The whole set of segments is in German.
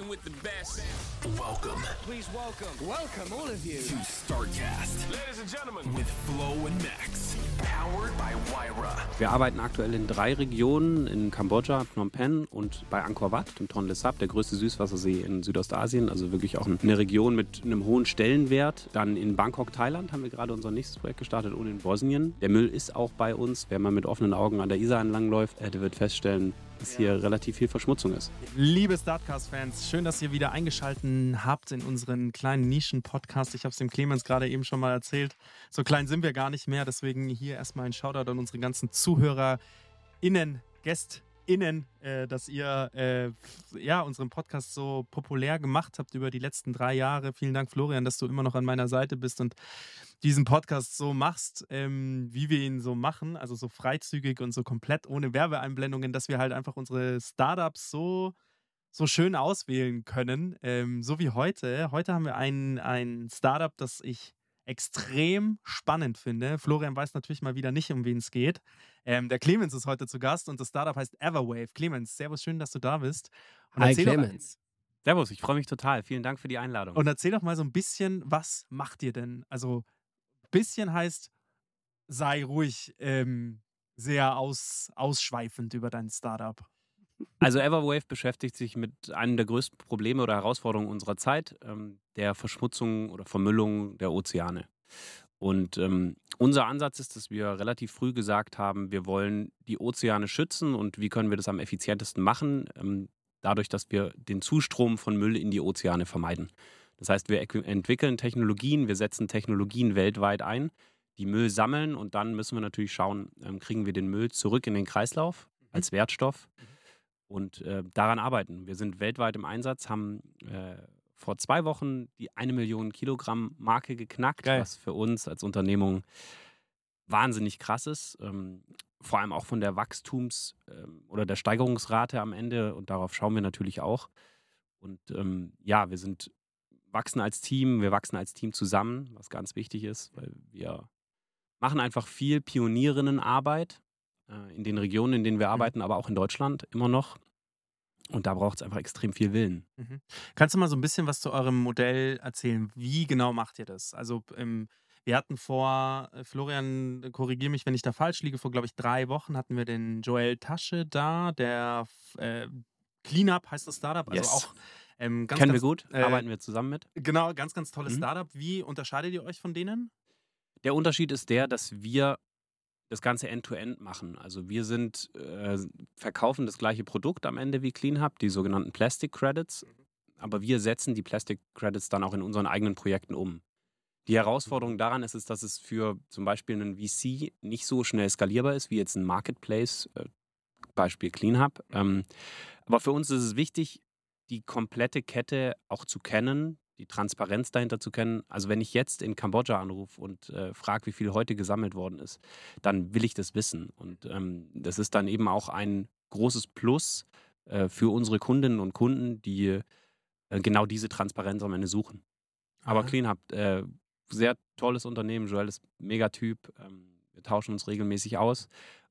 Now rocking with the best. Welcome Please welcome, welcome all of you. to StarCast Ladies and gentlemen, with Flo and Max. Powered by Wyra. Wir arbeiten aktuell in drei Regionen, in Kambodscha, Phnom Penh und bei Angkor Wat, dem Tonle Sap, der größte Süßwassersee in Südostasien, also wirklich auch eine Region mit einem hohen Stellenwert. Dann in Bangkok, Thailand haben wir gerade unser nächstes Projekt gestartet und in Bosnien. Der Müll ist auch bei uns. Wer mal mit offenen Augen an der Isar entlangläuft, der wird feststellen, dass hier relativ viel Verschmutzung ist. Liebe Startcast-Fans, schön, dass ihr wieder eingeschaltet habt in unseren kleinen Nischen-Podcast. Ich habe es dem Clemens gerade eben schon mal erzählt. So klein sind wir gar nicht mehr. Deswegen hier erstmal ein Shoutout an unsere ganzen ZuhörerInnen, GästInnen, äh, dass ihr äh, ja, unseren Podcast so populär gemacht habt über die letzten drei Jahre. Vielen Dank, Florian, dass du immer noch an meiner Seite bist und diesen Podcast so machst, ähm, wie wir ihn so machen, also so freizügig und so komplett ohne Werbeeinblendungen, dass wir halt einfach unsere Startups so, so schön auswählen können, ähm, so wie heute. Heute haben wir ein, ein Startup, das ich extrem spannend finde. Florian weiß natürlich mal wieder nicht, um wen es geht. Ähm, der Clemens ist heute zu Gast und das Startup heißt Everwave. Clemens, servus, schön, dass du da bist. Und Hi, Clemens. Servus, ich freue mich total. Vielen Dank für die Einladung. Und erzähl doch mal so ein bisschen, was macht ihr denn? Also, bisschen heißt, sei ruhig ähm, sehr aus, ausschweifend über dein Startup. Also Everwave beschäftigt sich mit einem der größten Probleme oder Herausforderungen unserer Zeit, ähm, der Verschmutzung oder Vermüllung der Ozeane. Und ähm, unser Ansatz ist, dass wir relativ früh gesagt haben, wir wollen die Ozeane schützen und wie können wir das am effizientesten machen? Ähm, dadurch, dass wir den Zustrom von Müll in die Ozeane vermeiden. Das heißt, wir entwickeln Technologien, wir setzen Technologien weltweit ein, die Müll sammeln und dann müssen wir natürlich schauen, ähm, kriegen wir den Müll zurück in den Kreislauf als Wertstoff und äh, daran arbeiten. Wir sind weltweit im Einsatz, haben äh, vor zwei Wochen die eine Million Kilogramm Marke geknackt, Geil. was für uns als Unternehmung wahnsinnig krass ist. Ähm, vor allem auch von der Wachstums- ähm, oder der Steigerungsrate am Ende und darauf schauen wir natürlich auch. Und ähm, ja, wir sind wachsen als Team, wir wachsen als Team zusammen, was ganz wichtig ist, weil wir machen einfach viel Pionierinnenarbeit in den Regionen, in denen wir arbeiten, aber auch in Deutschland immer noch. Und da braucht es einfach extrem viel Willen. Mhm. Kannst du mal so ein bisschen was zu eurem Modell erzählen? Wie genau macht ihr das? Also, ähm, wir hatten vor, äh, Florian, korrigiere mich, wenn ich da falsch liege, vor, glaube ich, drei Wochen hatten wir den Joel Tasche da, der äh, Cleanup heißt das Startup. Also Yes. auch ähm, ganz, Kennen ganz, wir gut, äh, arbeiten wir zusammen mit. Genau, ganz, ganz tolles Mhm. Startup. Wie unterscheidet ihr euch von denen? Der Unterschied ist der, dass wir das Ganze end-to-end machen. Also wir sind, äh, verkaufen das gleiche Produkt am Ende wie CleanHub, die sogenannten Plastic Credits, aber wir setzen die Plastic Credits dann auch in unseren eigenen Projekten um. Die Herausforderung daran ist, es, dass es für zum Beispiel einen VC nicht so schnell skalierbar ist wie jetzt ein Marketplace, äh, Beispiel CleanHub. Ähm, aber für uns ist es wichtig, die komplette Kette auch zu kennen, die Transparenz dahinter zu kennen. Also wenn ich jetzt in Kambodscha anrufe und äh, frage, wie viel heute gesammelt worden ist, dann will ich das wissen. Und ähm, das ist dann eben auch ein großes Plus äh, für unsere Kundinnen und Kunden, die äh, genau diese Transparenz am Ende suchen. Aber Aha. CleanHub, äh, sehr tolles Unternehmen, Joel ist mega Typ. Ähm, wir tauschen uns regelmäßig aus.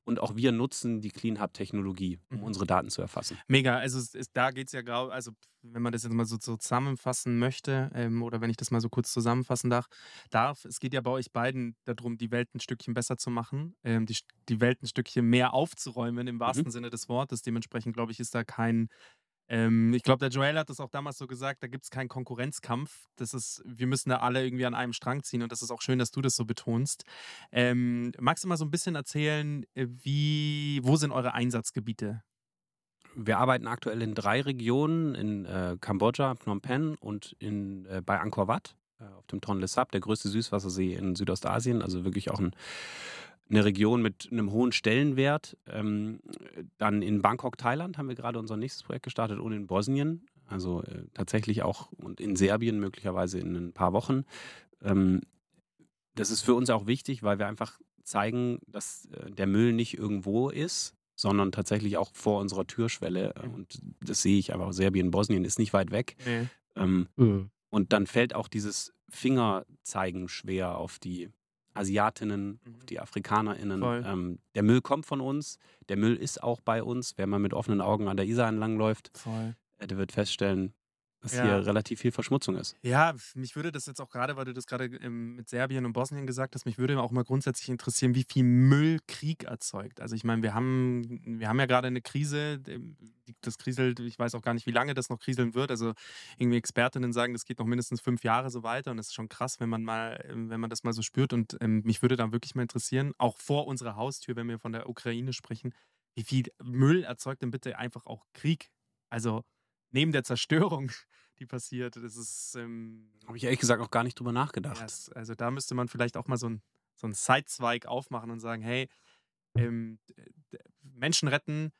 Und auch wir nutzen die CleanHub-Technologie, um Mhm. unsere Daten zu erfassen. Mega, also es ist, da geht es ja grau, also wenn man das jetzt mal so, zusammenfassen möchte, ähm, oder wenn ich das mal so kurz zusammenfassen darf, darf, es geht ja bei euch beiden darum, die Welt ein Stückchen besser zu machen, ähm, die, die Welt ein Stückchen mehr aufzuräumen, im wahrsten Sinne des Wortes. Dementsprechend, glaube ich, ist da kein, ähm, ich glaube, der Joel hat das auch damals so gesagt, da gibt es keinen Konkurrenzkampf. Das ist, wir müssen da alle irgendwie an einem Strang ziehen und das ist auch schön, dass du das so betonst. Ähm, magst du mal so ein bisschen erzählen, äh, wie, wo sind eure Einsatzgebiete? Wir arbeiten aktuell in drei Regionen, in äh, Kambodscha, Phnom Penh und in, äh, bei Angkor Wat, äh, auf dem Tonle Sap, der größte Süßwassersee in Südostasien, also wirklich auch ein, eine Region mit einem hohen Stellenwert. Ähm, dann in Bangkok, Thailand haben wir gerade unser nächstes Projekt gestartet und in Bosnien. Also äh, tatsächlich auch und in Serbien möglicherweise in ein paar Wochen. Ähm, das ist für uns auch wichtig, weil wir einfach zeigen, dass äh, der Müll nicht irgendwo ist, sondern tatsächlich auch vor unserer Türschwelle. Äh, und das sehe ich aber. Serbien, Bosnien ist nicht weit weg. Nee. Ähm, Mhm. und dann fällt auch dieses Fingerzeigen schwer auf die Asiatinnen, Mhm. auf die AfrikanerInnen. Ähm, der Müll kommt von uns, der Müll ist auch bei uns. Wer mal mit offenen Augen an der Isar entlangläuft, Voll. äh, der wird feststellen, dass Ja. hier relativ viel Verschmutzung ist. Ja, mich würde das jetzt auch gerade, weil du das gerade ähm, mit Serbien und Bosnien gesagt hast, mich würde auch mal grundsätzlich interessieren, wie viel Müll Krieg erzeugt. Also ich meine, wir haben, wir haben ja gerade eine Krise, ähm, das kriselt, ich weiß auch gar nicht, wie lange das noch kriseln wird. Also irgendwie Expertinnen sagen, das geht noch mindestens fünf Jahre so weiter und das ist schon krass, wenn man mal, ähm, wenn man das mal so spürt. Und ähm, mich würde dann wirklich mal interessieren, auch vor unserer Haustür, wenn wir von der Ukraine sprechen, wie viel Müll erzeugt denn bitte einfach auch Krieg? Also neben der Zerstörung, die passiert, das ist ähm, Habe ich ehrlich gesagt auch gar nicht drüber nachgedacht. es- also da müsste man vielleicht auch mal so einen so einen Sidezweig aufmachen und sagen, hey, ähm, Menschen retten,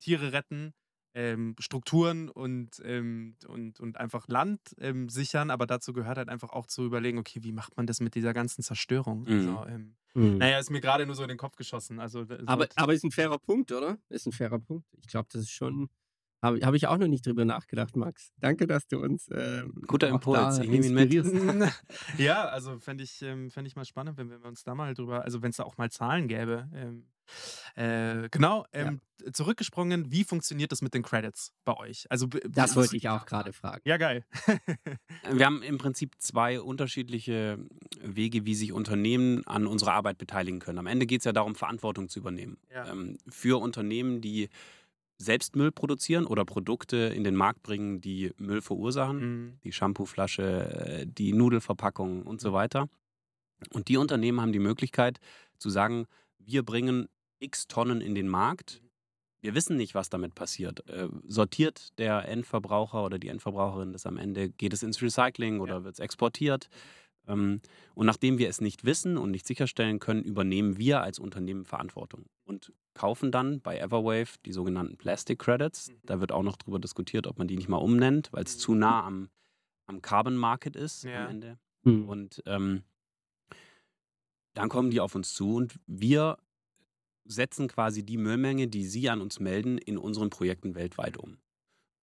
Tiere retten, ähm, Strukturen und, ähm, und, und einfach Land ähm, sichern, aber dazu gehört halt einfach auch zu überlegen, okay, wie macht man das mit dieser ganzen Zerstörung? Mhm. Also, ähm, Mhm. naja, ist mir gerade nur so in den Kopf geschossen. Also, so- Aber, aber ist ein fairer Punkt, oder? Ist ein fairer Punkt. Ich glaube, das ist schon. Habe hab ich auch noch nicht drüber nachgedacht, Max. Danke, dass du uns. Ähm, Guter Impuls, ich nehme ihn mit. inspirierst. ja, also fände ich, ähm, fänd ich mal spannend, wenn wir uns da mal drüber, also wenn es da auch mal Zahlen gäbe. Ähm, äh, genau, ähm, zurückgesprungen, wie funktioniert das mit den Credits bei euch? Also, Das wollte ich auch gerade fragen. Ja, geil. Wir haben im Prinzip zwei unterschiedliche Wege, wie sich Unternehmen an unserer Arbeit beteiligen können. Am Ende geht es ja darum, Verantwortung zu übernehmen. Ja. Ähm, für Unternehmen, die selbst Müll produzieren oder Produkte in den Markt bringen, die Müll verursachen. Mhm. Die Shampooflasche, äh, die Nudelverpackung und so weiter. Und die Unternehmen haben die Möglichkeit zu sagen, wir bringen x Tonnen in den Markt. Wir wissen nicht, was damit passiert. Äh, sortiert der Endverbraucher oder die Endverbraucherin das am Ende? Geht es ins Recycling oder wird es exportiert? Ähm, und nachdem wir es nicht wissen und nicht sicherstellen können, übernehmen wir als Unternehmen Verantwortung und kaufen dann bei Everwave die sogenannten Plastic Credits. Da wird auch noch darüber diskutiert, ob man die nicht mal umnennt, weil es zu nah am, am Carbon Market ist Ja. am Ende. Mhm. Und ähm, dann kommen die auf uns zu und wir setzen quasi die Müllmenge, die sie an uns melden, in unseren Projekten weltweit um.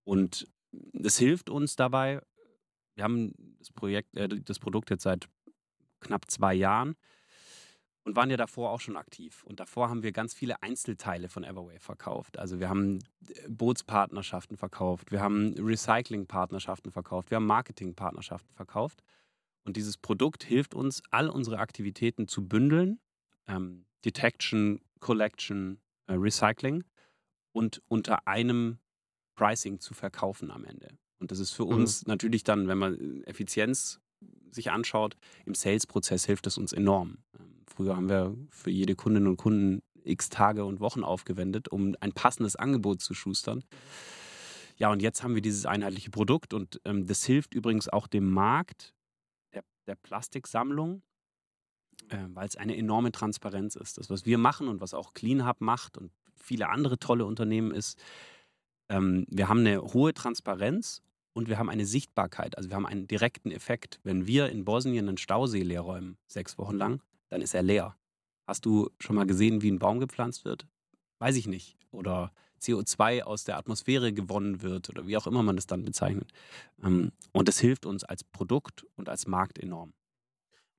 Und das hilft uns dabei. Wir haben das Projekt, äh, das Produkt jetzt seit knapp zwei Jahren und waren ja davor auch schon aktiv. Und davor haben wir ganz viele Einzelteile von Everway verkauft. Also wir haben äh, Bootspartnerschaften verkauft, wir haben Recyclingpartnerschaften verkauft, wir haben Marketingpartnerschaften verkauft. Und dieses Produkt hilft uns, all unsere Aktivitäten zu bündeln. Ähm, Detection, Collection, äh, Recycling und unter einem Pricing zu verkaufen am Ende. Und das ist für uns natürlich dann, wenn man Effizienz sich anschaut, im Sales-Prozess hilft es uns enorm. Ähm, früher haben wir für jede Kundin und Kunden x Tage und Wochen aufgewendet, um ein passendes Angebot zu schustern. Ja, und jetzt haben wir dieses einheitliche Produkt und ähm, das hilft übrigens auch dem Markt der, der Plastiksammlung, äh, weil es eine enorme Transparenz ist. Das, was wir machen und was auch CleanHub macht und viele andere tolle Unternehmen ist, ähm, wir haben eine hohe Transparenz und wir haben eine Sichtbarkeit. Also wir haben einen direkten Effekt. Wenn wir in Bosnien einen Stausee leer räumen, sechs Wochen lang, dann ist er leer. Hast du schon mal gesehen, wie ein Baum gepflanzt wird? Weiß ich nicht. Oder CO2 aus der Atmosphäre gewonnen wird oder wie auch immer man das dann bezeichnet. Ähm, und das hilft uns als Produkt und als Markt enorm.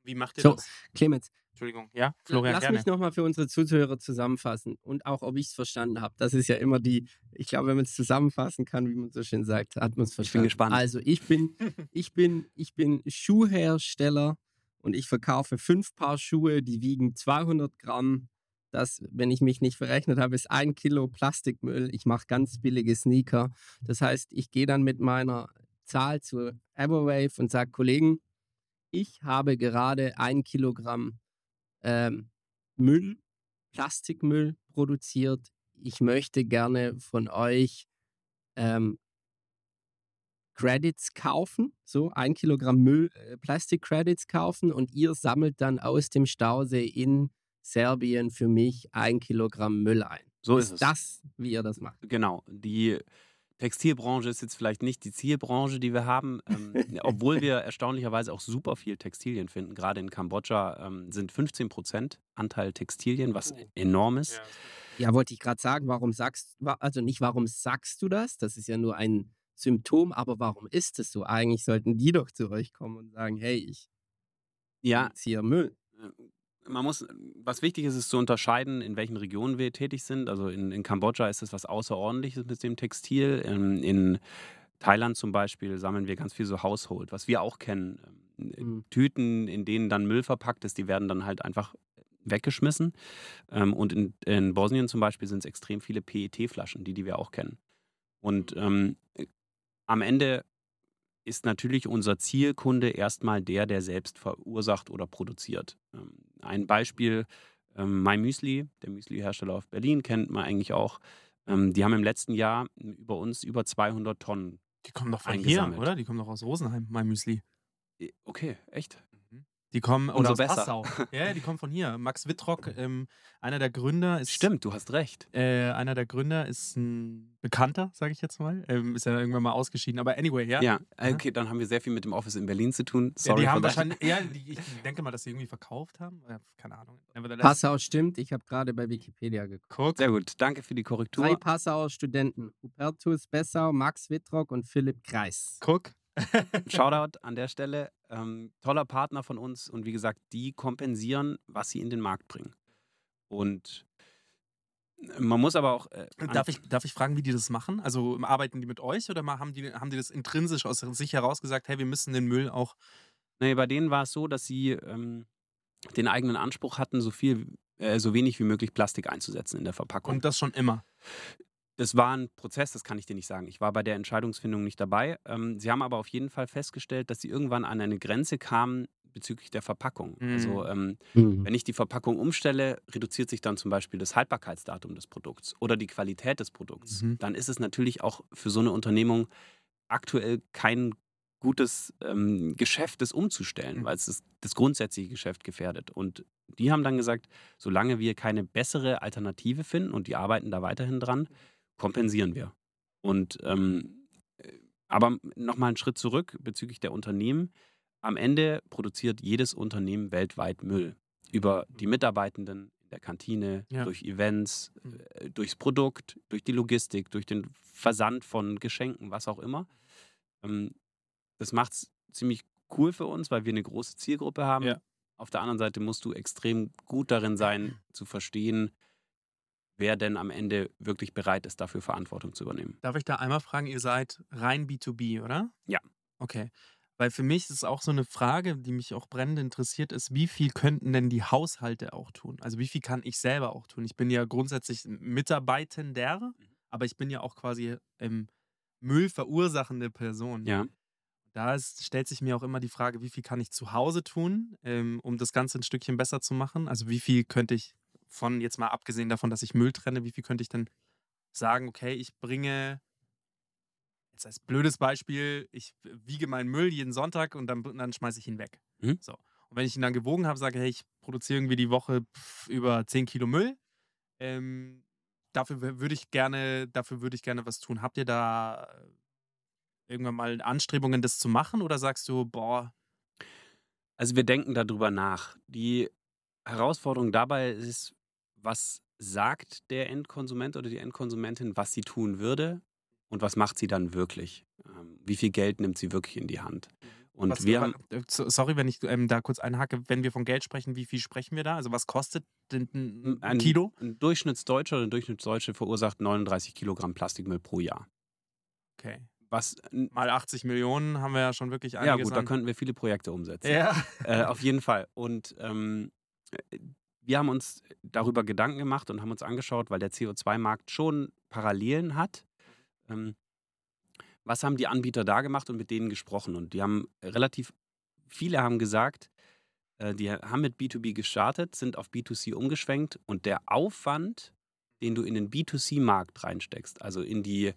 Wie macht ihr So, das? Clemens, Entschuldigung. Ja, Florian, lass gerne. mich nochmal für unsere Zuhörer zusammenfassen und auch, ob ich es verstanden habe. Das ist ja immer die, ich glaube, wenn man es zusammenfassen kann, wie man so schön sagt, hat man es verstanden. gespannt. Also ich bin, ich bin, ich bin Schuhhersteller und ich verkaufe fünf Paar Schuhe, die wiegen 200 Gramm. Das, wenn ich mich nicht verrechnet habe, ist ein Kilo Plastikmüll. Ich mache ganz billige Sneaker. Das heißt, ich gehe dann mit meiner Zahl zu Everwave und sage, Kollegen, ich habe gerade ein Kilogramm ähm, Müll, Plastikmüll produziert. Ich möchte gerne von euch ähm, Credits kaufen, so ein Kilogramm Müll, äh, Plastik-Credits kaufen und ihr sammelt dann aus dem Stausee in Serbien für mich ein Kilogramm Müll ein. So ist ist es. das, wie ihr das macht? Genau. Die Textilbranche ist jetzt vielleicht nicht die Zielbranche, die wir haben, ähm, obwohl wir erstaunlicherweise auch super viel Textilien finden. Gerade in Kambodscha ähm, sind 15 Prozent Anteil Textilien, was enorm ist. Ja, wollte ich gerade sagen, warum sagst also nicht warum sagst du das? Das ist ja nur ein Symptom, aber warum ist es so? Eigentlich sollten die doch zu euch kommen und sagen, hey, ich Ja, ziehe Müll. Man muss, was wichtig ist, ist zu unterscheiden, in welchen Regionen wir tätig sind. Also in, in Kambodscha ist es was Außerordentliches mit dem Textil. In, in Thailand zum Beispiel sammeln wir ganz viel so Household, was wir auch kennen. Ähm, Mhm. Tüten, in denen dann Müll verpackt ist, die werden dann halt einfach weggeschmissen. Ähm, und in, in Bosnien zum Beispiel sind es extrem viele PET-Flaschen, die, die wir auch kennen. Und ähm, am Ende ist natürlich unser Zielkunde erstmal der, der selbst verursacht oder produziert. Ähm, ein Beispiel, ähm, My Müsli, der Müsli-Hersteller auf Berlin, kennt man eigentlich auch. Ähm, die haben im letzten Jahr über uns über 200 Tonnen. Die kommen doch von hier, oder? Die kommen doch aus Rosenheim, mein Müsli. Okay, echt? Die kommen Umso oder aus besser. Passau. Ja, die kommen von hier. Max Wittrock, ähm, einer der Gründer, ist Stimmt, du hast recht. Äh, einer der Gründer ist ein Bekannter, sage ich jetzt mal. Ähm, ist ja irgendwann mal ausgeschieden. Aber anyway, ja. Ja, äh, okay, dann haben wir sehr viel mit dem Office in Berlin zu tun. Ja, Sorry die haben wahrscheinlich, ja, die, ich denke mal, dass sie irgendwie verkauft haben. Ja, keine Ahnung. Passau stimmt, ich habe gerade bei Wikipedia geguckt. guck. Sehr gut, danke für die Korrektur. Drei Passauer Studenten, Hubertus Bessau, Max Wittrock und Philipp Kreis. Guck. Shoutout an der Stelle. Ähm, toller Partner von uns und wie gesagt, die kompensieren, was sie in den Markt bringen. Und man muss aber auch. Äh, Darf ich, darf ich fragen, wie die das machen? Also arbeiten die mit euch oder mal haben, die, haben die das intrinsisch aus sich heraus gesagt, hey, wir müssen den Müll auch. Nee, bei denen war es so, dass sie ähm, den eigenen Anspruch hatten, so viel, äh, so wenig wie möglich Plastik einzusetzen in der Verpackung. Und das schon immer. Das war ein Prozess, das kann ich dir nicht sagen. Ich war bei der Entscheidungsfindung nicht dabei. Ähm, sie haben aber auf jeden Fall festgestellt, dass sie irgendwann an eine Grenze kamen bezüglich der Verpackung. Mhm. Also ähm, Mhm. wenn ich die Verpackung umstelle, reduziert sich dann zum Beispiel das Haltbarkeitsdatum des Produkts oder die Qualität des Produkts. Mhm. Dann ist es natürlich auch für so eine Unternehmung aktuell kein gutes ähm, Geschäft, das umzustellen, Mhm. weil es das, das grundsätzliche Geschäft gefährdet. Und die haben dann gesagt, solange wir keine bessere Alternative finden und die arbeiten da weiterhin dran, kompensieren wir. Und ähm, äh, aber nochmal einen Schritt zurück bezüglich der Unternehmen. Am Ende produziert jedes Unternehmen weltweit Müll. Über die Mitarbeitenden in der Kantine, Ja. durch Events, Mhm. äh, durchs Produkt, durch die Logistik, durch den Versand von Geschenken, was auch immer. Ähm, das macht es ziemlich cool für uns, weil wir eine große Zielgruppe haben. Ja. Auf der anderen Seite musst du extrem gut darin sein, zu verstehen, wer denn am Ende wirklich bereit ist, dafür Verantwortung zu übernehmen. Darf ich da einmal fragen, ihr seid rein B2B, oder? Ja. Okay. Weil für mich ist auch so eine Frage, die mich auch brennend interessiert, ist, wie viel könnten denn die Haushalte auch tun? Also wie viel kann ich selber auch tun? Ich bin ja grundsätzlich Mitarbeitender, Mhm. aber ich bin ja auch quasi ähm, Müll verursachende Person. Ja. Da ist, stellt sich mir auch immer die Frage, wie viel kann ich zu Hause tun, ähm, um das Ganze ein Stückchen besser zu machen? Also wie viel könnte ich von, jetzt mal abgesehen davon, dass ich Müll trenne, wie viel könnte ich denn sagen, okay, ich bringe, jetzt als blödes Beispiel, ich wiege meinen Müll jeden Sonntag und dann, dann schmeiße ich ihn weg. Mhm. So. Und wenn ich ihn dann gewogen habe, sage, hey, ich produziere irgendwie die Woche pf, über 10 Kilo Müll, ähm, dafür wür- würde ich gerne, dafür würde ich gerne was tun. Habt ihr da irgendwann mal Anstrebungen, das zu machen? Oder sagst du, boah, Also wir denken darüber nach. Die Herausforderung dabei ist, was sagt der Endkonsument oder die Endkonsumentin, was sie tun würde und was macht sie dann wirklich? Ähm, wie viel Geld nimmt sie wirklich in die Hand? Und was, wir haben, äh, so- sorry, wenn ich ähm, da kurz einhacke, wenn wir von Geld sprechen, wie viel sprechen wir da? Also was kostet denn ein, ein ein, Kilo? ein Durchschnittsdeutscher oder eine Durchschnittsdeutsche verursacht 39 Kilogramm Plastikmüll pro Jahr. Okay. Was, Mal 80 Millionen haben wir ja schon wirklich ja einiges gut, da an. könnten wir viele Projekte umsetzen. Ja. Äh, auf jeden Fall. Und ähm, äh, wir haben uns darüber Gedanken gemacht und haben uns angeschaut, weil der CO2-Markt schon Parallelen hat. Ähm, was haben die Anbieter da gemacht und mit denen gesprochen? Und die haben relativ, viele haben gesagt, äh, die haben mit B2B gestartet, sind auf B2C umgeschwenkt und der Aufwand, den du in den B2C-Markt reinsteckst, also in die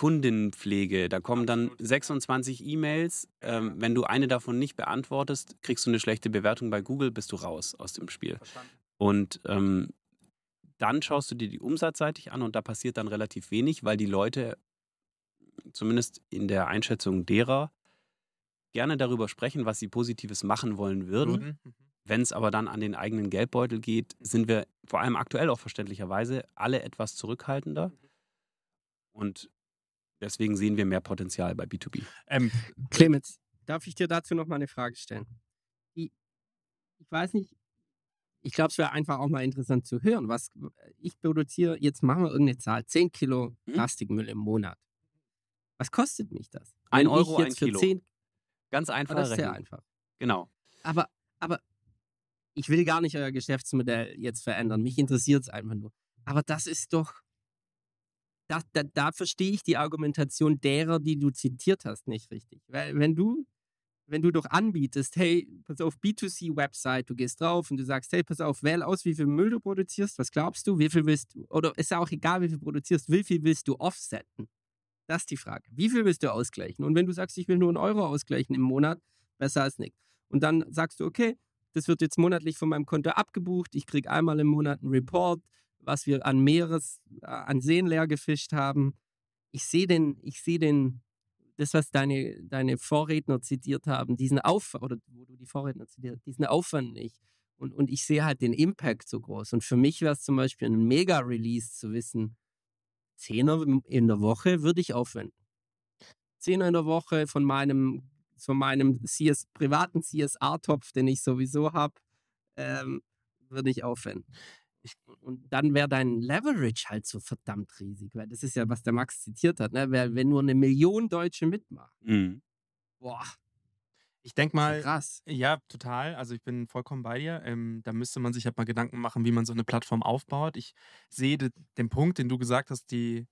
Kundinnenpflege, da kommen dann 26 E-Mails. Ähm, wenn du eine davon nicht beantwortest, kriegst du eine schlechte Bewertung bei Google, bist du raus aus dem Spiel. Und ähm, dann schaust du dir die umsatzseitig an und da passiert dann relativ wenig, weil die Leute, zumindest in der Einschätzung derer, gerne darüber sprechen, was sie Positives machen wollen würden. Würden. Mhm. Wenn es aber dann an den eigenen Geldbeutel geht, sind wir vor allem aktuell auch verständlicherweise alle etwas zurückhaltender. Und deswegen sehen wir mehr Potenzial bei B2B. Ähm, Clemens, darf ich dir dazu noch mal eine Frage stellen? Ich, ich weiß nicht, ich glaube, es wäre einfach auch mal interessant zu hören, was ich produziere, jetzt machen wir irgendeine Zahl, 10 Kilo Hm? Plastikmüll im Monat. Was kostet mich das? Ein Wenn Euro, ein jetzt für Kilo. 10, Ganz einfach. das ist sehr einfach. Genau. Aber, aber ich will gar nicht euer Geschäftsmodell jetzt verändern. Mich interessiert es einfach nur. Aber das ist doch. Da, da, da verstehe ich die Argumentation derer, die du zitiert hast, nicht richtig. Weil wenn du, wenn du doch anbietest, hey, pass auf, B2C-Website, du gehst drauf und du sagst, hey, pass auf, wähl aus, wie viel Müll du produzierst, was glaubst du, wie viel willst du, oder ist auch egal, wie viel du produzierst, wie viel willst du offsetten? Das ist die Frage. Wie viel willst du ausgleichen? Und wenn du sagst, ich will nur einen Euro ausgleichen im Monat, besser als nichts. Und dann sagst du, okay, das wird jetzt monatlich von meinem Konto abgebucht. Ich kriege einmal im Monat einen Report, was wir an Meeres, äh, an Seen leer gefischt haben. Ich sehe den, ich sehe den, das, was deine, deine Vorredner zitiert haben, diesen Aufwand, oder wo du die Vorredner zitiert, diesen Aufwand nicht. Und, und ich sehe halt den Impact so groß. Und für mich wäre es zum Beispiel ein Mega-Release zu wissen, Zehner in der Woche würde ich aufwenden. Zehner in der Woche von meinem, von meinem CS, privaten CSR-Topf, den ich sowieso habe, ähm, würde ich aufwenden. Ich, und dann wäre dein Leverage halt so verdammt riesig, weil das ist ja, was der Max zitiert hat, ne? Weil, wenn nur eine Million Deutsche mitmachen, Mhm. boah, ich denke mal, krass. Ja, total. Also ich bin vollkommen bei dir. Ähm, da müsste man sich halt mal Gedanken machen, wie man so eine Plattform aufbaut. Ich sehe de, den Punkt, den du gesagt hast, die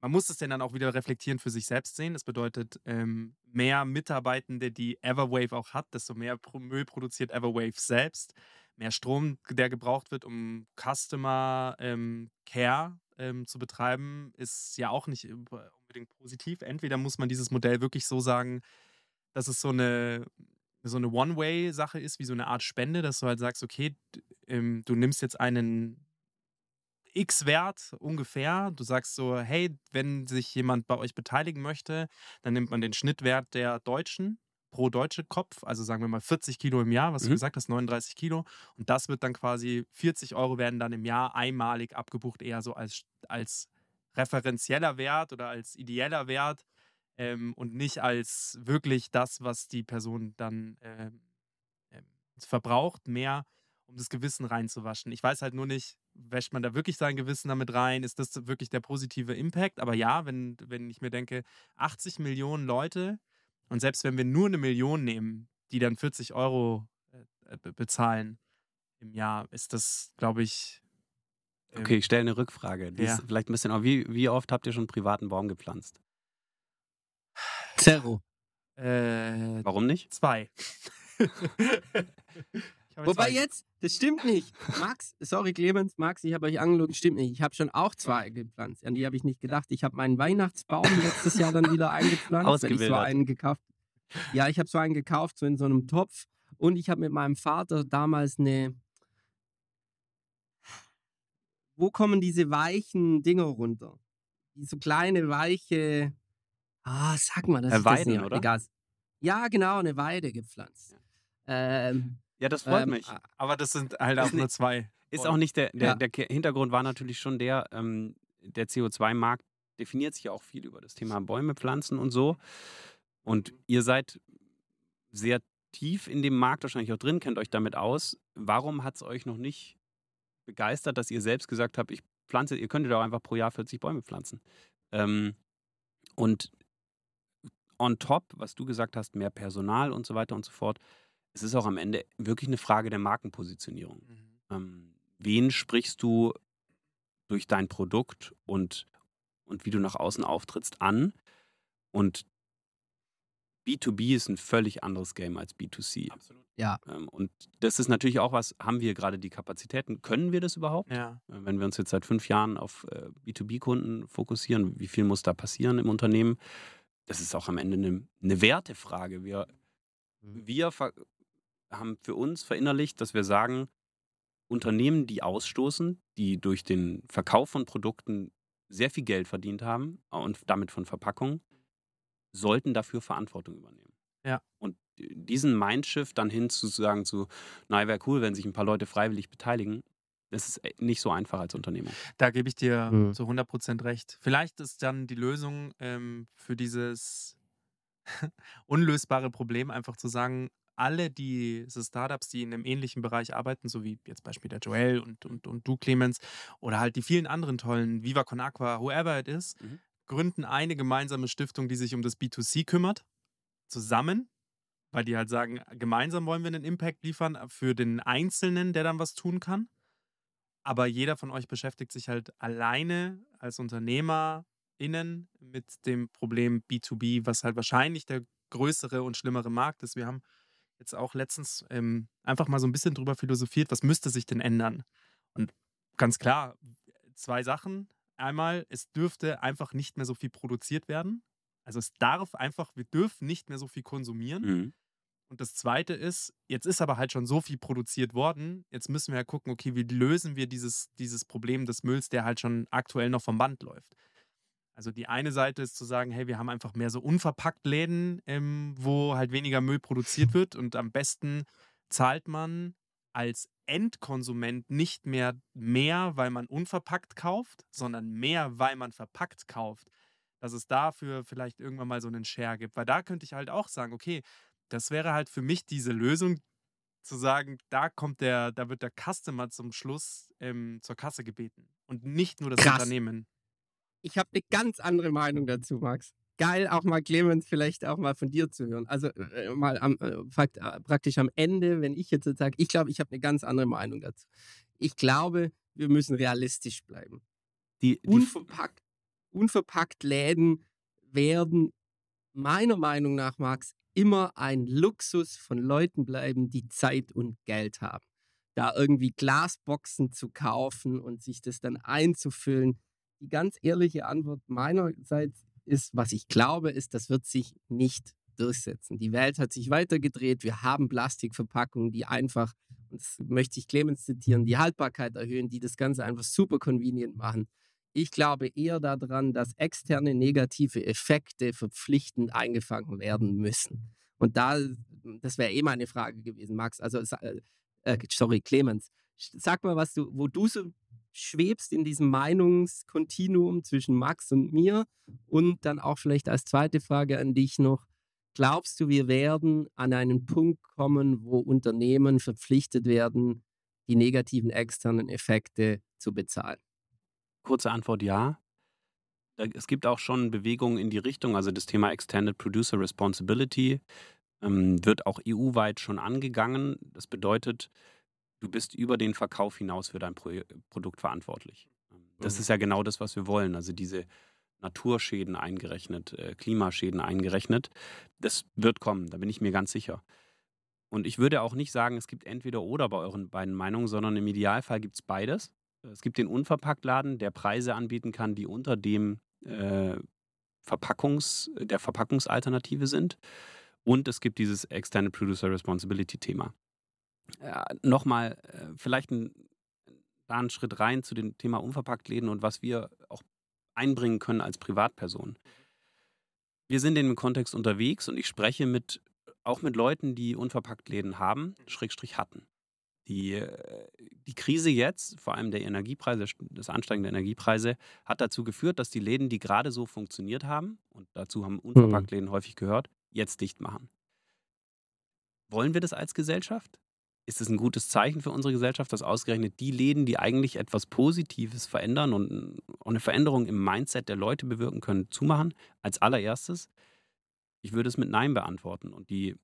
man muss es denn dann auch wieder reflektieren für sich selbst sehen. Das bedeutet, ähm, mehr Mitarbeitende, die Everwave auch hat, desto mehr Müll produziert Everwave selbst. Mehr Strom, der gebraucht wird, um Customer ähm, Care ähm, zu betreiben, ist ja auch nicht unbedingt positiv. Entweder muss man dieses Modell wirklich so sagen, dass es so eine, so eine One-Way-Sache ist, wie so eine Art Spende, dass du halt sagst, okay, ähm, du nimmst jetzt einen X-Wert ungefähr. Du sagst so, hey, wenn sich jemand bei euch beteiligen möchte, dann nimmt man den Schnittwert der Deutschen pro deutsche Kopf, also sagen wir mal 40 Kilo im Jahr, was du Mhm. gesagt hast, 39 Kilo. Und das wird dann quasi, 40 Euro werden dann im Jahr einmalig abgebucht, eher so als, als referenzieller Wert oder als ideeller Wert ähm, und nicht als wirklich das, was die Person dann ähm, ähm, verbraucht, mehr um das Gewissen reinzuwaschen. Ich weiß halt nur nicht, wäscht man da wirklich sein Gewissen damit rein? Ist das wirklich der positive Impact? Aber ja, wenn, wenn ich mir denke, 80 Millionen Leute und selbst wenn wir nur eine Million nehmen, die dann 40 Euro äh, be- bezahlen im Jahr, ist das, glaube ich. ähm, Okay, ich stelle eine Rückfrage. Die Ja. ist vielleicht ein bisschen auch, wie, wie oft habt ihr schon einen privaten Baum gepflanzt? Zero. Äh, Warum nicht? zwei. Wobei zwei. jetzt, das stimmt nicht. Max, sorry Clemens, Max, ich habe euch angelogen, stimmt nicht. Ich habe schon auch zwei gepflanzt. An die habe ich nicht gedacht. Ich habe meinen Weihnachtsbaum letztes Jahr dann wieder eingepflanzt, ich so einen gekauft. Ja, ich habe so einen gekauft, so in so einem Topf. Und ich habe mit meinem Vater damals eine. Wo kommen diese weichen Dinger runter? So kleine, weiche. Ah, sag mal, das Äh, ist das Weiden, nicht- oder? Egal. Ja, genau, eine Weide gepflanzt. Ähm, Ja, das freut ähm, mich. Aber das sind halt auch nur zwei. Ist auch nicht der, der, Ja. der Hintergrund war natürlich schon der, ähm, der CO2-Markt definiert sich ja auch viel über das Thema Bäume pflanzen und so. Und ihr seid sehr tief in dem Markt wahrscheinlich auch drin, kennt euch damit aus. Warum hat es euch noch nicht begeistert, dass ihr selbst gesagt habt, ich pflanze, ihr könntet auch einfach pro Jahr 40 Bäume pflanzen? Ähm, und on top, was du gesagt hast, mehr Personal und so weiter und so fort, es ist auch am Ende wirklich eine Frage der Markenpositionierung. Ähm, wen sprichst du durch dein Produkt und, und wie du nach außen auftrittst an? Und B2B ist ein völlig anderes Game als B2C. Absolut. Ja. Ähm, und das ist natürlich auch was, haben wir gerade die Kapazitäten? Können wir das überhaupt? Ja. Äh, Wenn wir uns jetzt seit fünf Jahren auf äh, B2B-Kunden fokussieren, wie viel muss da passieren im Unternehmen? Das ist auch am Ende eine, eine Wertefrage. Wir, wir ver haben für uns verinnerlicht, dass wir sagen, Unternehmen, die ausstoßen, die durch den Verkauf von Produkten sehr viel Geld verdient haben und damit von Verpackungen, sollten dafür Verantwortung übernehmen. Ja. Und diesen Mindshift dann hin zu sagen zu, na, wäre cool, wenn sich ein paar Leute freiwillig beteiligen, das ist äh, nicht so einfach als Unternehmung. Da gebe ich dir Mhm. zu 100% recht. Vielleicht ist dann die Lösung ähm, für dieses unlösbare Problem einfach zu sagen, alle diese Startups, die in einem ähnlichen Bereich arbeiten, so wie jetzt Beispiel der Joel und, und, und du, Clemens, oder halt die vielen anderen tollen, Viva Con Aqua, whoever it is, Mhm. gründen eine gemeinsame Stiftung, die sich um das B2C kümmert, zusammen, weil die halt sagen, gemeinsam wollen wir einen Impact liefern für den Einzelnen, der dann was tun kann. Aber jeder von euch beschäftigt sich halt alleine als UnternehmerInnen mit dem Problem B2B, was halt wahrscheinlich der größere und schlimmere Markt ist. Wir haben jetzt auch letztens ähm, einfach mal so ein bisschen drüber philosophiert, was müsste sich denn ändern? Und ganz klar, zwei Sachen. Einmal, es dürfte einfach nicht mehr so viel produziert werden. Also es darf einfach, wir dürfen nicht mehr so viel konsumieren. Mhm. Und das Zweite ist, jetzt ist aber halt schon so viel produziert worden. Jetzt müssen wir ja gucken, okay, wie lösen wir dieses, dieses Problem des Mülls, der halt schon aktuell noch vom Band läuft. Also die eine Seite ist zu sagen, hey, wir haben einfach mehr so unverpackt Läden, ähm, wo halt weniger Müll produziert wird und am besten zahlt man als Endkonsument nicht mehr mehr, weil man unverpackt kauft, sondern mehr, weil man verpackt kauft. Dass es dafür vielleicht irgendwann mal so einen Share gibt. Weil da könnte ich halt auch sagen, okay, das wäre halt für mich diese Lösung, zu sagen, da kommt der, da wird der Customer zum Schluss ähm, zur Kasse gebeten und nicht nur das Krass. Unternehmen. Ich habe eine ganz andere Meinung dazu, Max. Geil, auch mal Clemens vielleicht auch mal von dir zu hören. Also äh, mal am, äh, äh, praktisch am Ende, wenn ich jetzt sage, ich glaube, ich habe eine ganz andere Meinung dazu. Ich glaube, wir müssen realistisch bleiben. Die, die, Unverpackt, unverpackt Läden werden meiner Meinung nach, Max, immer ein Luxus von Leuten bleiben, die Zeit und Geld haben. Da irgendwie Glasboxen zu kaufen und sich das dann einzufüllen. Die ganz ehrliche Antwort meinerseits ist, was ich glaube, ist, das wird sich nicht durchsetzen. Die Welt hat sich weitergedreht. Wir haben Plastikverpackungen, die einfach, und das möchte ich Clemens zitieren, die Haltbarkeit erhöhen, die das Ganze einfach super convenient machen. Ich glaube eher daran, dass externe negative Effekte verpflichtend eingefangen werden müssen. Und da, das wäre eh meine Frage gewesen, Max. Also, äh, äh, sorry, Clemens. Sag mal, was du, wo du so schwebst in diesem Meinungskontinuum zwischen Max und mir. Und dann auch vielleicht als zweite Frage an dich noch. Glaubst du, wir werden an einen Punkt kommen, wo Unternehmen verpflichtet werden, die negativen externen Effekte zu bezahlen? kurze Antwort ja. Es gibt auch schon Bewegungen in die Richtung, also das Thema Extended Producer Responsibility ähm, wird auch EU-weit schon angegangen. Das bedeutet, du bist über den Verkauf hinaus für dein Pro Produkt verantwortlich. Ähm, Das Mhm. ist ja genau das, was wir wollen. Also diese Naturschäden eingerechnet, äh, Klimaschäden eingerechnet. Das wird kommen, da bin ich mir ganz sicher. Und ich würde auch nicht sagen, es gibt entweder oder bei euren beiden Meinungen, sondern im Idealfall gibt es beides. Es gibt den Unverpacktladen, der Preise anbieten kann, die unter dem äh, Verpackungs, der Verpackungsalternative sind. Und es gibt dieses Extended Producer Responsibility Thema. Ja, Nochmal, äh, vielleicht ein, da einen Schritt rein zu dem Thema Unverpacktläden und was wir auch einbringen können als Privatperson. Wir sind in dem Kontext unterwegs und ich spreche mit, auch mit Leuten, die Unverpacktläden haben, Schrägstrich hatten. Die, äh, die Krise jetzt, vor allem der Energiepreise, das Ansteigen der Energiepreise, hat dazu geführt, dass die Läden, die gerade so funktioniert haben, und dazu haben Unverpacktläden häufig gehört, jetzt dicht machen. Wollen wir das als Gesellschaft? Ist es ein gutes Zeichen für unsere Gesellschaft, dass ausgerechnet die Läden, die eigentlich etwas Positives verändern und eine Veränderung im Mindset der Leute bewirken können, zumachen? Als allererstes, ich würde es mit Nein beantworten. Und die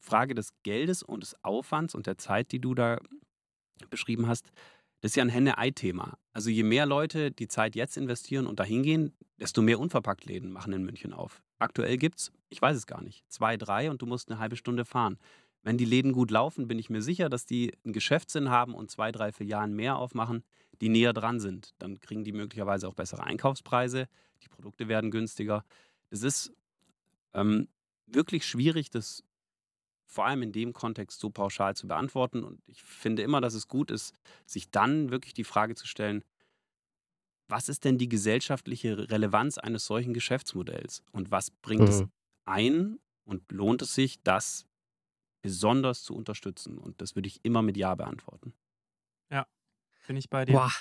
Frage des Geldes und des Aufwands und der Zeit, die du da beschrieben hast, das ist ja ein Henne-Ei-Thema. Also je mehr Leute die Zeit jetzt investieren und dahin gehen, desto mehr Unverpacktläden machen in München auf. Aktuell gibt es, ich weiß es gar nicht, zwei, drei und du musst eine halbe Stunde fahren. Wenn die Läden gut laufen, bin ich mir sicher, dass die einen Geschäftssinn haben und zwei, drei Filialen mehr aufmachen, die näher dran sind. Dann kriegen die möglicherweise auch bessere Einkaufspreise, die Produkte werden günstiger. Es ist ähm, wirklich schwierig, das vor allem in dem Kontext so pauschal zu beantworten. Und ich finde immer, dass es gut ist, sich dann wirklich die Frage zu stellen, was ist denn die gesellschaftliche Relevanz eines solchen Geschäftsmodells? Und was bringt es Mhm. ein und lohnt es sich, das besonders zu unterstützen? Und das würde ich immer mit Ja beantworten. Bin ich bei dir? Boah,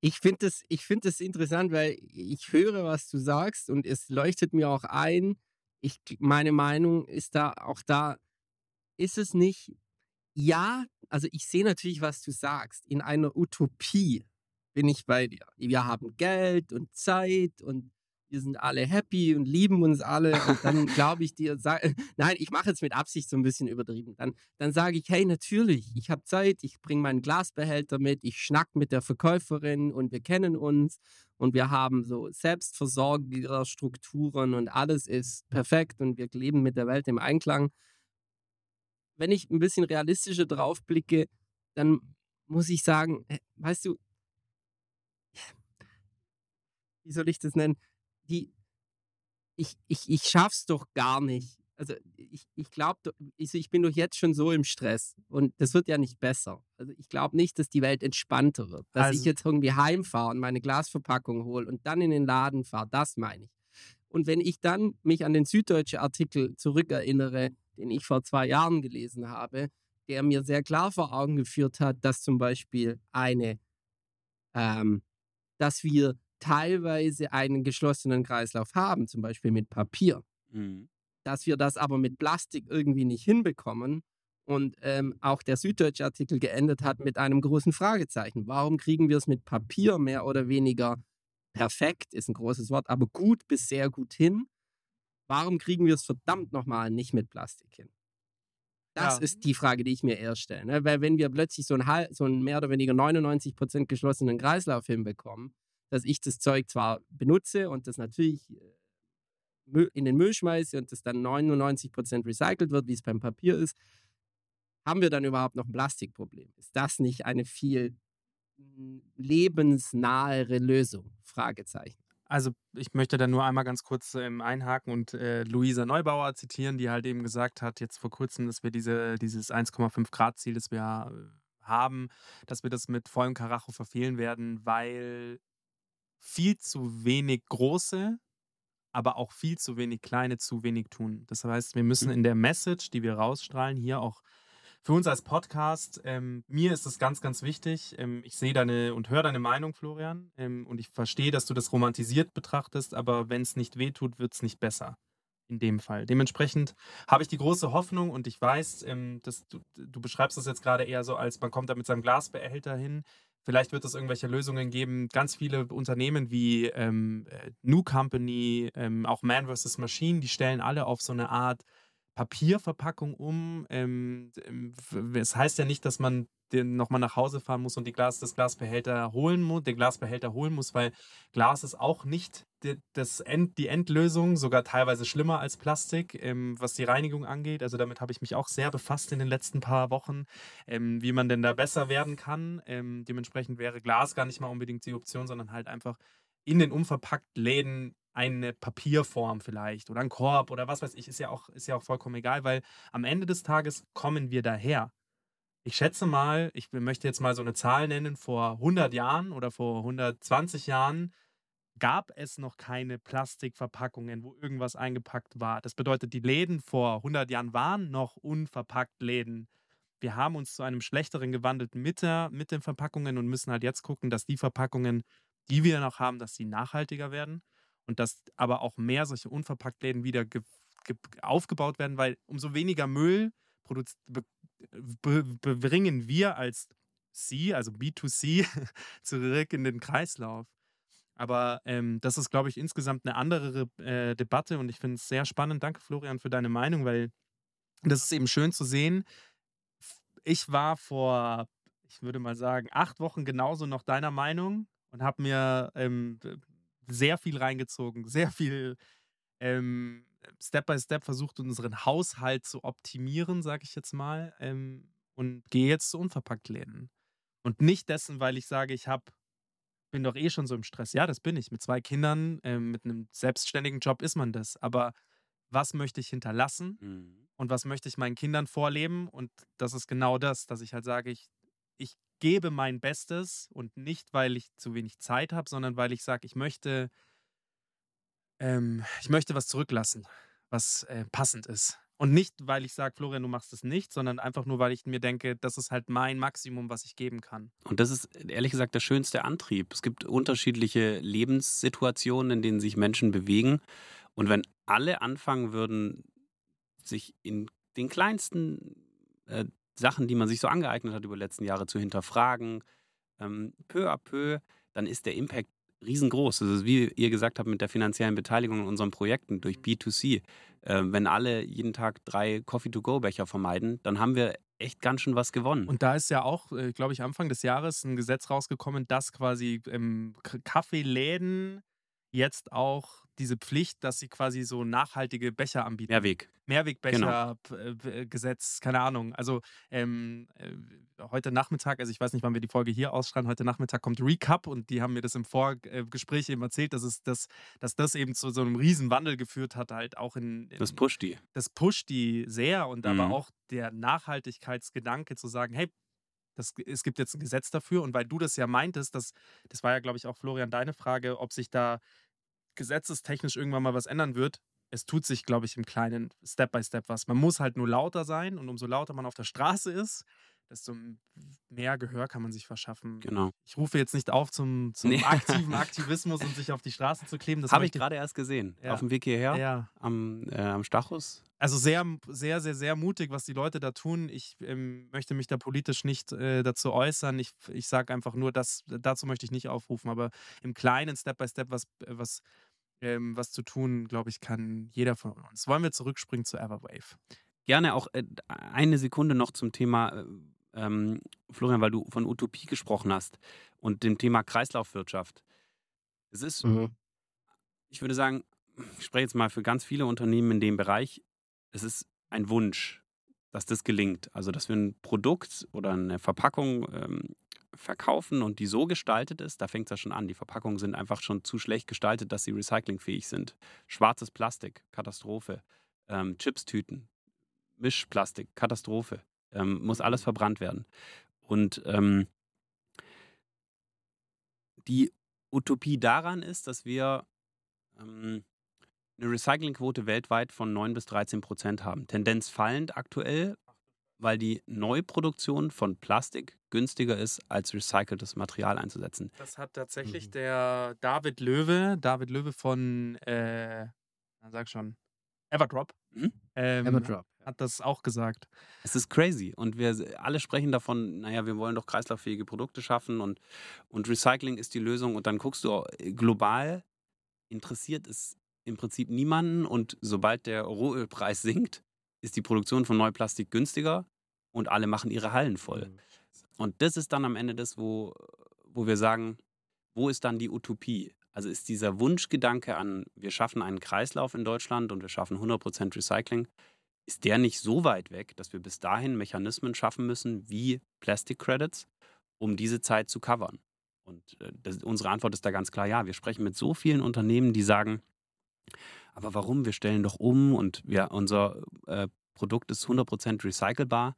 ich finde das, ich find interessant, weil ich höre, was du sagst und es leuchtet mir auch ein. Ich, meine Meinung ist da auch da, ist es nicht, ja, also ich sehe natürlich, was du sagst. In einer Utopie bin ich bei dir. Wir haben Geld und Zeit und wir sind alle happy und lieben uns alle. Und dann glaube ich dir, sag, nein, ich mache jetzt mit Absicht so ein bisschen übertrieben. Dann, dann sage ich, hey, natürlich, ich habe Zeit, ich bringe meinen Glasbehälter mit, ich schnack mit der Verkäuferin und wir kennen uns und wir haben so Selbstversorgerstrukturen und alles ist perfekt und wir leben mit der Welt im Einklang. Wenn ich ein bisschen realistischer drauf blicke, dann muss ich sagen, äh, weißt du, wie soll ich das nennen? Die, ich, ich, ich schaff's doch gar nicht. Also ich, ich glaube, ich, ich bin doch jetzt schon so im Stress und das wird ja nicht besser. Also ich glaube nicht, dass die Welt entspannter wird. Dass ich Also- jetzt irgendwie heimfahre und meine Glasverpackung hole und dann in den Laden fahre, das meine ich. Und wenn ich dann mich an den süddeutschen Artikel zurückerinnere, den ich vor zwei Jahren gelesen habe, der mir sehr klar vor Augen geführt hat, dass zum Beispiel eine, ähm, dass wir teilweise einen geschlossenen Kreislauf haben, zum Beispiel mit Papier, Mhm. dass wir das aber mit Plastik irgendwie nicht hinbekommen und ähm, auch der süddeutsche Artikel geendet hat mit einem großen Fragezeichen. Warum kriegen wir es mit Papier mehr oder weniger perfekt, ist ein großes Wort, aber gut bis sehr gut hin? Warum kriegen wir es verdammt nochmal nicht mit Plastik hin? Das Ja. ist die Frage, die ich mir eher stelle. Ne? Weil wenn wir plötzlich so einen, so einen mehr oder weniger 99% geschlossenen Kreislauf hinbekommen, dass ich das Zeug zwar benutze und das natürlich äh, in den Müll schmeiße und das dann 99% recycelt wird, wie es beim Papier ist, haben wir dann überhaupt noch ein Plastikproblem? Ist das nicht eine viel mm, lebensnahere Lösung? Fragezeichen. Also ich möchte da nur einmal ganz kurz ähm, einhaken und äh, Luisa Neubauer zitieren, die halt eben gesagt hat, jetzt vor kurzem, dass wir diese, dieses 1,5 Grad Ziel, das wir äh, haben, dass wir das mit vollem Karacho verfehlen werden, weil viel zu wenig große, aber auch viel zu wenig kleine zu wenig tun. Das heißt, wir müssen in der Message, die wir rausstrahlen, hier auch für uns als Podcast, ähm, mir ist es ganz, ganz wichtig. Ähm, ich sehe deine und höre deine Meinung, Florian. Ähm, und ich verstehe, dass du das romantisiert betrachtest, aber wenn es nicht wehtut, wird es nicht besser. In dem Fall. Dementsprechend habe ich die große Hoffnung und ich weiß, ähm, dass du, du beschreibst das jetzt gerade eher so, als man kommt da mit seinem Glasbehälter hin. Vielleicht wird es irgendwelche Lösungen geben. Ganz viele Unternehmen wie ähm, äh, New Company, ähm, auch Man vs. Machine, die stellen alle auf so eine Art Papierverpackung um. Ähm, ähm, es heißt ja nicht, dass man den nochmal nach Hause fahren muss und die Glas, das Glasbehälter holen muss, den Glasbehälter holen muss, weil Glas ist auch nicht das End, die Endlösung, sogar teilweise schlimmer als Plastik, ähm, was die Reinigung angeht. Also damit habe ich mich auch sehr befasst in den letzten paar Wochen, ähm, wie man denn da besser werden kann. Ähm, dementsprechend wäre Glas gar nicht mal unbedingt die Option, sondern halt einfach in den unverpackt Läden eine Papierform vielleicht oder ein Korb oder was weiß ich, ist ja auch, ist ja auch vollkommen egal, weil am Ende des Tages kommen wir daher. Ich schätze mal, ich möchte jetzt mal so eine Zahl nennen, vor 100 Jahren oder vor 120 Jahren gab es noch keine Plastikverpackungen, wo irgendwas eingepackt war. Das bedeutet, die Läden vor 100 Jahren waren noch unverpackt Läden. Wir haben uns zu einem schlechteren gewandelt mit, der, mit den Verpackungen und müssen halt jetzt gucken, dass die Verpackungen, die wir noch haben, dass sie nachhaltiger werden und dass aber auch mehr solche Unverpacktläden wieder ge ge aufgebaut werden, weil umso weniger Müll be be bringen wir als C, also B2C, zurück in den Kreislauf. Aber ähm, das ist, glaube ich, insgesamt eine andere äh, Debatte und ich finde es sehr spannend. Danke, Florian, für deine Meinung, weil das ist eben schön zu sehen. Ich war vor, ich würde mal sagen, acht Wochen genauso noch deiner Meinung und habe mir ähm, sehr viel reingezogen, sehr viel ähm, Step by Step versucht, unseren Haushalt zu optimieren, sage ich jetzt mal, ähm, und gehe jetzt zu Unverpacktläden. Und nicht dessen, weil ich sage, ich habe bin doch eh schon so im Stress. Ja, das bin ich. Mit zwei Kindern, ähm, mit einem selbstständigen Job ist man das. Aber was möchte ich hinterlassen? Mhm. und was möchte ich meinen Kindern vorleben. Und das ist genau das, dass ich halt sage, ich, ich gebe mein Bestes und nicht, weil ich zu wenig Zeit habe, sondern weil ich sage, ich möchte, ähm, ich möchte was zurücklassen, was äh, passend ist. Und nicht, weil ich sage, Florian, du machst es nicht, sondern einfach nur, weil ich mir denke, das ist halt mein Maximum, was ich geben kann. Und das ist ehrlich gesagt der schönste Antrieb. Es gibt unterschiedliche Lebenssituationen, in denen sich Menschen bewegen. Und wenn alle anfangen würden, sich in den kleinsten äh, Sachen, die man sich so angeeignet hat über die letzten Jahre zu hinterfragen, ähm, peu à peu, dann ist der Impact riesengroß. Also wie ihr gesagt habt mit der finanziellen Beteiligung in unseren Projekten durch B2C. Äh, wenn alle jeden Tag drei Coffee-to-Go-Becher vermeiden, dann haben wir echt ganz schön was gewonnen. Und da ist ja auch, äh, glaube ich, Anfang des Jahres ein Gesetz rausgekommen, dass quasi ähm, Kaffeeläden jetzt auch diese Pflicht, dass sie quasi so nachhaltige Becher anbieten. Mehrweg. Mehrwegbecher, genau. Gesetz, keine Ahnung. Also ähm, äh, heute Nachmittag, also ich weiß nicht, wann wir die Folge hier ausstrahlen, heute Nachmittag kommt Recap und die haben mir das im Vorgespräch eben erzählt, dass, es das, dass das eben zu so einem riesen Wandel geführt hat, halt auch in, in Das pusht die. Das pusht die sehr und mhm. aber auch der Nachhaltigkeitsgedanke zu sagen, hey, das, es gibt jetzt ein Gesetz dafür und weil du das ja meintest, das, das war ja, glaube ich, auch Florian deine Frage, ob sich da gesetzestechnisch irgendwann mal was ändern wird. Es tut sich, glaube ich, im Kleinen Step by Step was. Man muss halt nur lauter sein und umso lauter man auf der Straße ist, desto mehr Gehör kann man sich verschaffen. Genau. Ich rufe jetzt nicht auf zum, zum nee. aktiven Aktivismus und sich auf die Straße zu kleben. Das habe ich gerade erst gesehen. Ja. Auf dem Weg hierher ja. am, äh, am Stachus. Also sehr, sehr, sehr, sehr mutig, was die Leute da tun. Ich ähm, möchte mich da politisch nicht äh, dazu äußern. Ich, ich sage einfach nur, dass dazu möchte ich nicht aufrufen. Aber im Kleinen, Step by Step, was, was ähm, was zu tun, glaube ich, kann jeder von uns. Wollen wir zurückspringen zu Everwave? Gerne auch äh, eine Sekunde noch zum Thema, äh, ähm, Florian, weil du von Utopie gesprochen hast und dem Thema Kreislaufwirtschaft. Es ist, mhm. ich würde sagen, ich spreche jetzt mal für ganz viele Unternehmen in dem Bereich, es ist ein Wunsch, dass das gelingt. Also, dass wir ein Produkt oder eine Verpackung ähm, verkaufen und die so gestaltet ist, da fängt es ja schon an. Die Verpackungen sind einfach schon zu schlecht gestaltet, dass sie recyclingfähig sind. Schwarzes Plastik, Katastrophe. Ähm, Chipstüten, Mischplastik, Katastrophe. Ähm, muss alles verbrannt werden. Und ähm, die Utopie daran ist, dass wir ähm, eine Recyclingquote weltweit von 9 bis 13 Prozent haben. Tendenz fallend aktuell, weil die Neuproduktion von Plastik günstiger ist, als recyceltes Material einzusetzen. Das hat tatsächlich mhm. der David Löwe, David Löwe von, äh, sag schon, Everdrop. Mhm. Ähm, Everdrop. Hat das auch gesagt. Es ist crazy. Und wir alle sprechen davon, naja, wir wollen doch kreislauffähige Produkte schaffen und, und Recycling ist die Lösung. Und dann guckst du äh, global, interessiert es im Prinzip niemanden. Und sobald der Rohölpreis sinkt, ist die Produktion von Neuplastik günstiger und alle machen ihre Hallen voll. Mhm. Und das ist dann am Ende das, wo, wo wir sagen, wo ist dann die Utopie? Also ist dieser Wunschgedanke an, wir schaffen einen Kreislauf in Deutschland und wir schaffen 100% Recycling, ist der nicht so weit weg, dass wir bis dahin Mechanismen schaffen müssen wie Plastic Credits, um diese Zeit zu covern? Und äh, das, unsere Antwort ist da ganz klar, ja, wir sprechen mit so vielen Unternehmen, die sagen, aber warum? Wir stellen doch um und wir, unser äh, Produkt ist 100% recycelbar.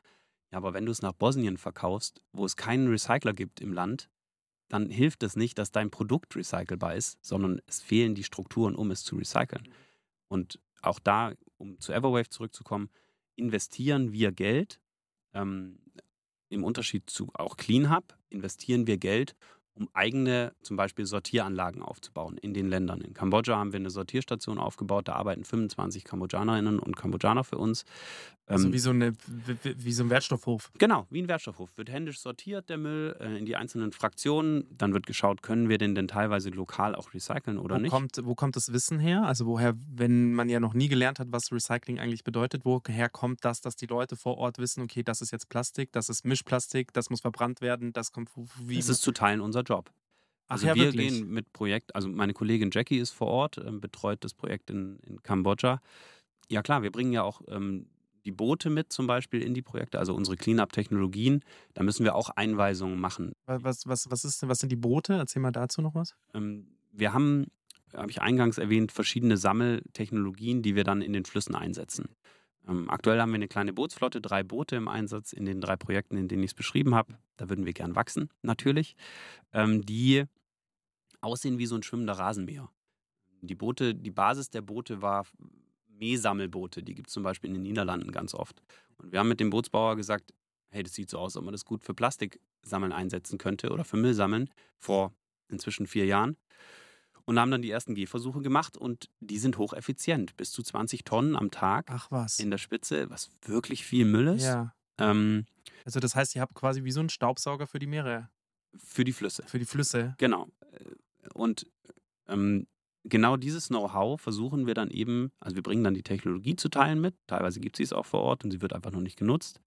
Ja, aber wenn du es nach Bosnien verkaufst, wo es keinen Recycler gibt im Land, dann hilft es nicht, dass dein Produkt recycelbar ist, sondern es fehlen die Strukturen, um es zu recyceln. Und auch da, um zu Everwave zurückzukommen, investieren wir Geld. Ähm, Im Unterschied zu auch CleanHub investieren wir Geld, um eigene zum Beispiel Sortieranlagen aufzubauen in den Ländern. In Kambodscha haben wir eine Sortierstation aufgebaut, da arbeiten 25 Kambodschanerinnen und Kambodschaner für uns. Also ähm, wie so, eine, wie, wie, so ein Wertstoffhof. Genau, wie ein Wertstoffhof. Wird händisch sortiert, der Müll, äh, in die einzelnen Fraktionen. Dann wird geschaut, können wir den denn teilweise lokal auch recyceln oder wo nicht. Kommt, wo kommt das Wissen her? Also woher, wenn man ja noch nie gelernt hat, was Recycling eigentlich bedeutet, woher kommt das, dass die Leute vor Ort wissen, okay, das ist jetzt Plastik, das ist Mischplastik, das muss verbrannt werden, das kommt wie... Das ist zu Teilen unser Job. Also Ach ja, wir wirklich? gehen mit Projekt, also meine Kollegin Jackie ist vor Ort, äh, betreut das Projekt in, in Kambodscha. Ja klar, wir bringen ja auch ähm, die Boote mit zum Beispiel in die Projekte, also unsere Cleanup-Technologien. Da müssen wir auch Einweisungen machen. Was, was, was, ist, was sind die Boote? Erzähl mal dazu noch was. Ähm, wir haben, habe ich eingangs erwähnt, verschiedene Sammeltechnologien, die wir dann in den Flüssen einsetzen. Ähm, aktuell haben wir eine kleine Bootsflotte, drei Boote im Einsatz in den drei Projekten, in denen ich es beschrieben habe. Da würden wir gern wachsen, natürlich. Ähm, die aussehen wie so ein schwimmender Rasenmäher. Die Boote, die Basis der Boote war Mähsammelboote. Die gibt es zum Beispiel in den Niederlanden ganz oft. Und wir haben mit dem Bootsbauer gesagt, hey, das sieht so aus, ob man das gut für Plastiksammeln einsetzen könnte oder für Müll sammeln, vor inzwischen vier Jahren. Und haben dann die ersten Gehversuche gemacht und die sind hocheffizient. Bis zu 20 Tonnen am Tag Ach was. in der Spitze, was wirklich viel Müll ist. Ja. Ähm, Also das heißt, ihr habt quasi wie so einen Staubsauger für die Meere, für die Flüsse. für die Flüsse. Genau. Und ähm, genau dieses Know-how versuchen wir dann eben, also wir bringen dann die Technologie zu Teilen mit, teilweise gibt es sie auch vor Ort und sie wird einfach noch nicht genutzt.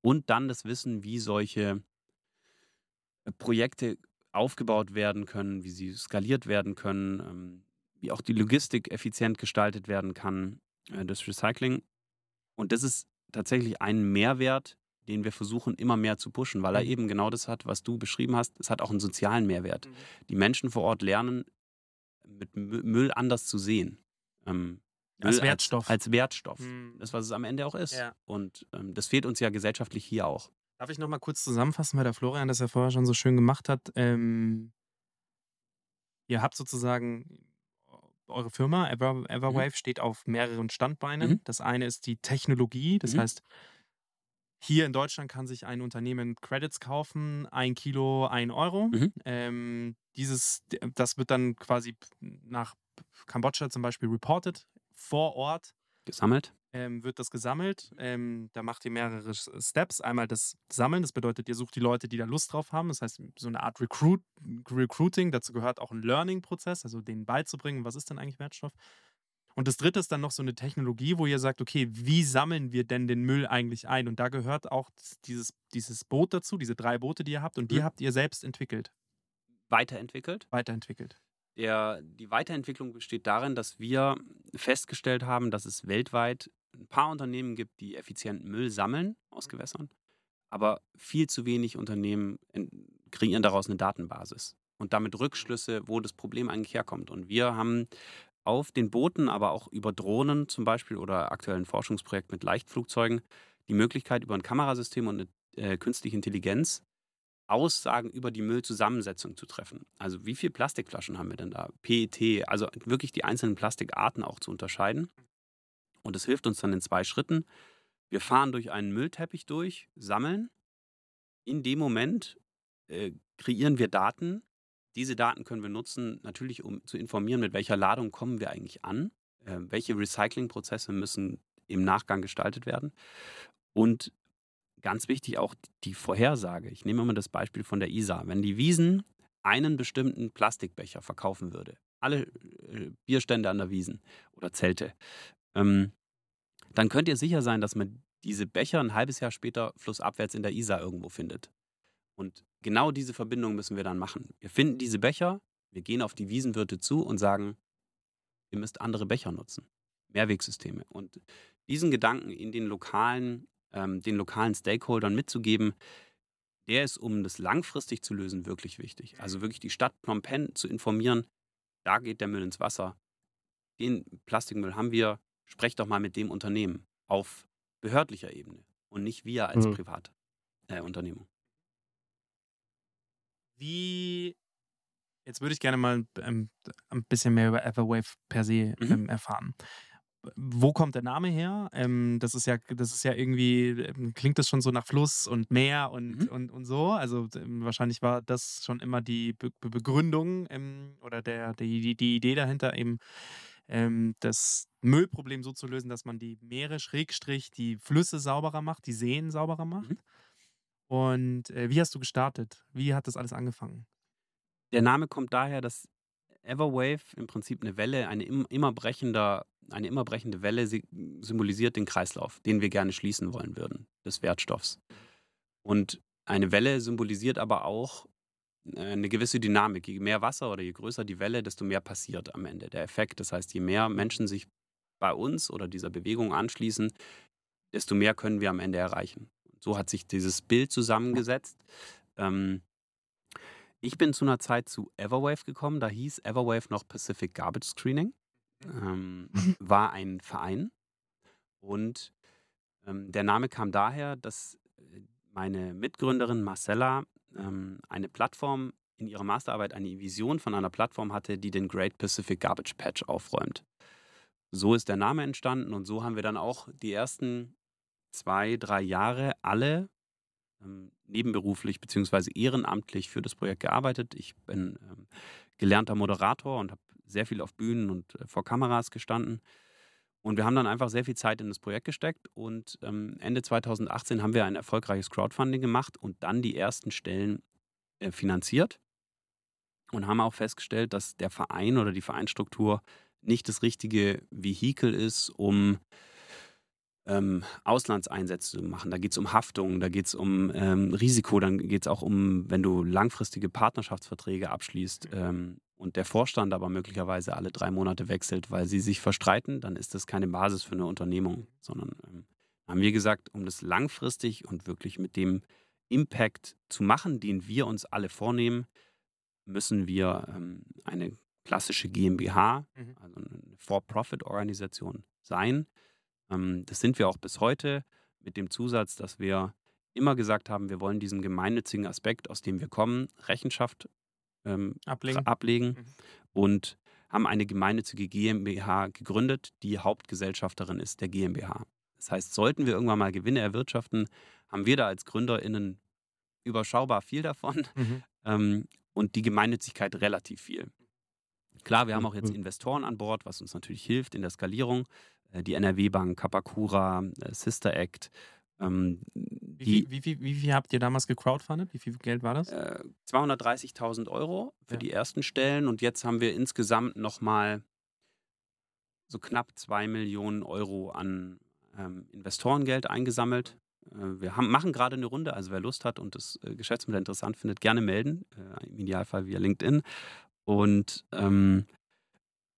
Und dann das Wissen, wie solche Projekte aufgebaut werden können, wie sie skaliert werden können, ähm, wie auch die Logistik effizient gestaltet werden kann, äh, das Recycling. Und das ist tatsächlich ein Mehrwert, den wir versuchen immer mehr zu pushen, weil er Mhm. eben genau das hat, was du beschrieben hast. Es hat auch einen sozialen Mehrwert. Mhm. Die Menschen vor Ort lernen, mit Mü- Müll anders zu sehen. Ähm, Als Müll Wertstoff. Als, als Wertstoff. Mhm. Das, was es am Ende auch ist. Ja. Und ähm, das fehlt uns ja gesellschaftlich hier auch. Darf ich noch mal kurz zusammenfassen, weil der Florian das ja vorher schon so schön gemacht hat. Ähm, ihr habt sozusagen eure Firma Ever, Everwave steht auf mehreren Standbeinen. Mhm. Das eine ist die Technologie, das Mhm. heißt, hier in Deutschland kann sich ein Unternehmen Credits kaufen, ein Kilo, ein Euro. Mhm. Ähm, dieses, das wird dann quasi nach Kambodscha zum Beispiel reported vor Ort Gesammelt. Ähm, wird das gesammelt. Ähm, da macht ihr mehrere Steps. Einmal das Sammeln, das bedeutet, ihr sucht die Leute, die da Lust drauf haben. Das heißt, so eine Art Recruit, Recruiting. Dazu gehört auch ein Learning-Prozess, also denen beizubringen, was ist denn eigentlich Wertstoff. Und das dritte ist dann noch so eine Technologie, wo ihr sagt, okay, wie sammeln wir denn den Müll eigentlich ein? Und da gehört auch dieses, dieses Boot dazu, diese drei Boote, die ihr habt. Und die Mhm. habt ihr selbst entwickelt, Weiterentwickelt. weiterentwickelt. Der, die Weiterentwicklung besteht darin, dass wir festgestellt haben, dass es weltweit ein paar Unternehmen gibt, die effizienten Müll sammeln aus Gewässern, aber viel zu wenig Unternehmen en- kreieren daraus eine Datenbasis und damit Rückschlüsse, wo das Problem eigentlich herkommt. Und wir haben auf den Booten, aber auch über Drohnen zum Beispiel oder aktuell ein Forschungsprojekt mit Leichtflugzeugen die Möglichkeit, über ein Kamerasystem und eine äh, künstliche Intelligenz Aussagen über die Müllzusammensetzung zu treffen. Also wie viele Plastikflaschen haben wir denn da? PET, also wirklich die einzelnen Plastikarten auch zu unterscheiden. Und das hilft uns dann in zwei Schritten. Wir fahren durch einen Müllteppich durch, sammeln. In dem Moment äh, kreieren wir Daten. Diese Daten können wir nutzen, natürlich um zu informieren, mit welcher Ladung kommen wir eigentlich an, äh, welche Recyclingprozesse müssen im Nachgang gestaltet werden. Und ganz wichtig auch die Vorhersage. Ich nehme immer das Beispiel von der ISA. Wenn die Wiesen einen bestimmten Plastikbecher verkaufen würde, alle äh, Bierstände an der Wiesen oder Zelte, ähm, dann könnt ihr sicher sein, dass man diese Becher ein halbes Jahr später flussabwärts in der Isar irgendwo findet. Und genau diese Verbindung müssen wir dann machen. Wir finden diese Becher, wir gehen auf die Wiesenwirte zu und sagen, ihr müsst andere Becher nutzen. Mehrwegsysteme. Und diesen Gedanken in den lokalen, ähm, den lokalen Stakeholdern mitzugeben, der ist, um das langfristig zu lösen, wirklich wichtig. Also wirklich die Stadt Phnom Penh zu informieren, da geht der Müll ins Wasser. Den Plastikmüll haben wir, sprecht doch mal mit dem Unternehmen auf behördlicher Ebene und nicht wir als Mhm. Privatunternehmung. Wie, jetzt würde ich gerne mal ähm, ein bisschen mehr über Everwave per se Mhm. ähm, erfahren. Wo kommt der Name her? Ähm, das ist ja, das ist ja irgendwie, ähm, klingt das schon so nach Fluss und Meer und, Mhm. und, und so. Also ähm, wahrscheinlich war das schon immer die Be Be Begründung ähm, oder der, die, die, die Idee dahinter, eben ähm, das Müllproblem so zu lösen, dass man die Meere, Schrägstrich, die Flüsse sauberer macht, die Seen sauberer macht. Mhm. Und äh, wie hast du gestartet? Wie hat das alles angefangen? Der Name kommt daher, dass Everwave im Prinzip eine Welle, eine im- immer brechender, eine immer brechende Welle sy- symbolisiert den Kreislauf, den wir gerne schließen wollen würden, des Wertstoffs. Und eine Welle symbolisiert aber auch eine gewisse Dynamik. Je mehr Wasser oder je größer die Welle, desto mehr passiert am Ende. Der Effekt, das heißt, je mehr Menschen sich bei uns oder dieser Bewegung anschließen, desto mehr können wir am Ende erreichen. So hat sich dieses Bild zusammengesetzt. Ähm, ich bin zu einer Zeit zu Everwave gekommen. Da hieß Everwave noch Pacific Garbage Screening. Ähm, war ein Verein. Und Ähm, der Name kam daher, dass äh, meine Mitgründerin Marcella ähm, eine Plattform in ihrer Masterarbeit, eine Vision von einer Plattform hatte, die den Great Pacific Garbage Patch aufräumt. So ist der Name entstanden und so haben wir dann auch die ersten zwei, drei Jahre alle ähm, nebenberuflich bzw. ehrenamtlich für das Projekt gearbeitet. Ich bin ähm, gelernter Moderator und habe sehr viel auf Bühnen und äh, vor Kameras gestanden. Und wir haben dann einfach sehr viel Zeit in das Projekt gesteckt und ähm, Ende 2018 haben wir ein erfolgreiches Crowdfunding gemacht und dann die ersten Stellen äh, finanziert und haben auch festgestellt, dass der Verein oder die Vereinsstruktur nicht das richtige Vehikel ist, um ähm, Auslandseinsätze zu machen. Da geht es um Haftung, da geht es um ähm, Risiko, dann geht es auch um, wenn du langfristige Partnerschaftsverträge abschließt ähm, und der Vorstand aber möglicherweise alle drei Monate wechselt, weil sie sich verstreiten, dann ist das keine Basis für eine Unternehmung, sondern ähm, haben wir gesagt, um das langfristig und wirklich mit dem Impact zu machen, den wir uns alle vornehmen, müssen wir ähm, eine klassische GmbH, Mhm. also eine For-Profit-Organisation sein. Ähm, das sind wir auch bis heute mit dem Zusatz, dass wir immer gesagt haben, wir wollen diesem gemeinnützigen Aspekt, aus dem wir kommen, Rechenschaft ähm, Ablegen. ablegen Mhm. und haben eine gemeinnützige GmbH gegründet, die Hauptgesellschafterin ist der GmbH. Das heißt, sollten wir irgendwann mal Gewinne erwirtschaften, haben wir da als GründerInnen überschaubar viel davon Mhm. ähm, und die Gemeinnützigkeit relativ viel. Klar, wir haben auch jetzt Mhm. Investoren an Bord, was uns natürlich hilft in der Skalierung. Äh, Die NRW-Bank, Kapakura, äh, Sister Act. Ähm, Wie, die viel, wie, viel, wie viel habt ihr damals gecrowdfundet? Wie viel Geld war das? äh, 230.000 Euro für Ja. die ersten Stellen und jetzt haben wir insgesamt nochmal so knapp 2 Millionen Euro an ähm, Investorengeld eingesammelt. Äh, wir haben, machen gerade eine Runde, also wer Lust hat und das äh, Geschäftsmodell interessant findet, gerne melden, äh, im Idealfall via LinkedIn. Und ähm,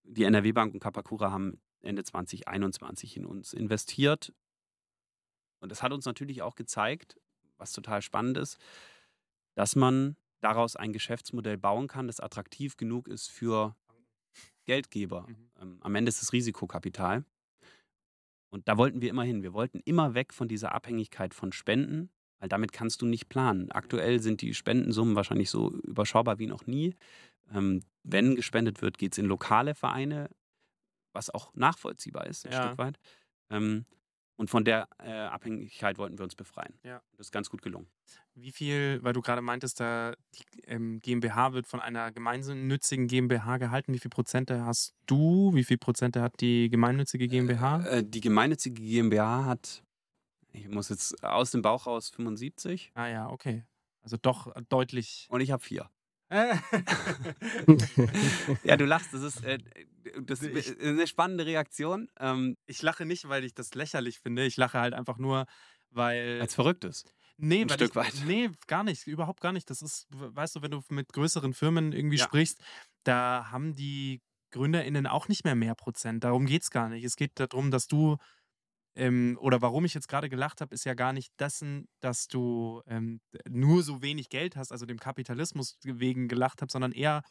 die NRW-Bank und Kapakura haben Ende 2021 in uns investiert. Und das hat uns natürlich auch gezeigt, was total spannend ist, dass man daraus ein Geschäftsmodell bauen kann, das attraktiv genug ist für Geldgeber. Mhm. Ähm, am Ende ist es Risikokapital. Und da wollten wir immer hin. Wir wollten immer weg von dieser Abhängigkeit von Spenden, weil damit kannst du nicht planen. Aktuell sind die Spendensummen wahrscheinlich so überschaubar wie noch nie. Ähm, wenn gespendet wird, geht es in lokale Vereine, was auch nachvollziehbar ist, ein Ja. Stück weit. Und von der äh, Abhängigkeit wollten wir uns befreien. Ja. Das ist ganz gut gelungen. Wie viel, weil du gerade meintest, da die ähm, GmbH wird von einer gemeinnützigen GmbH gehalten. Wie viel Prozente hast du? Wie viel Prozente hat die gemeinnützige GmbH? Äh, die gemeinnützige GmbH hat, ich muss jetzt aus dem Bauch raus 75 ah ja, okay. Also doch deutlich. und ich habe vier. Ja, du lachst, das ist, äh, das ist eine spannende Reaktion. Ähm, ich lache nicht, weil ich das lächerlich finde. Ich lache halt einfach nur, weil. als verrückt ist. Nee, Ein weil Stück ich, weit. Nee, gar nicht. Überhaupt gar nicht. Das ist, weißt du, wenn du mit größeren Firmen irgendwie Ja. sprichst, da haben die GründerInnen auch nicht mehr mehr Prozent. Darum geht es gar nicht. Es geht darum, dass du, ähm, oder warum ich jetzt gerade gelacht habe, ist ja gar nicht dessen, dass du ähm, nur so wenig Geld hast, also dem Kapitalismus wegen gelacht habe, sondern eher,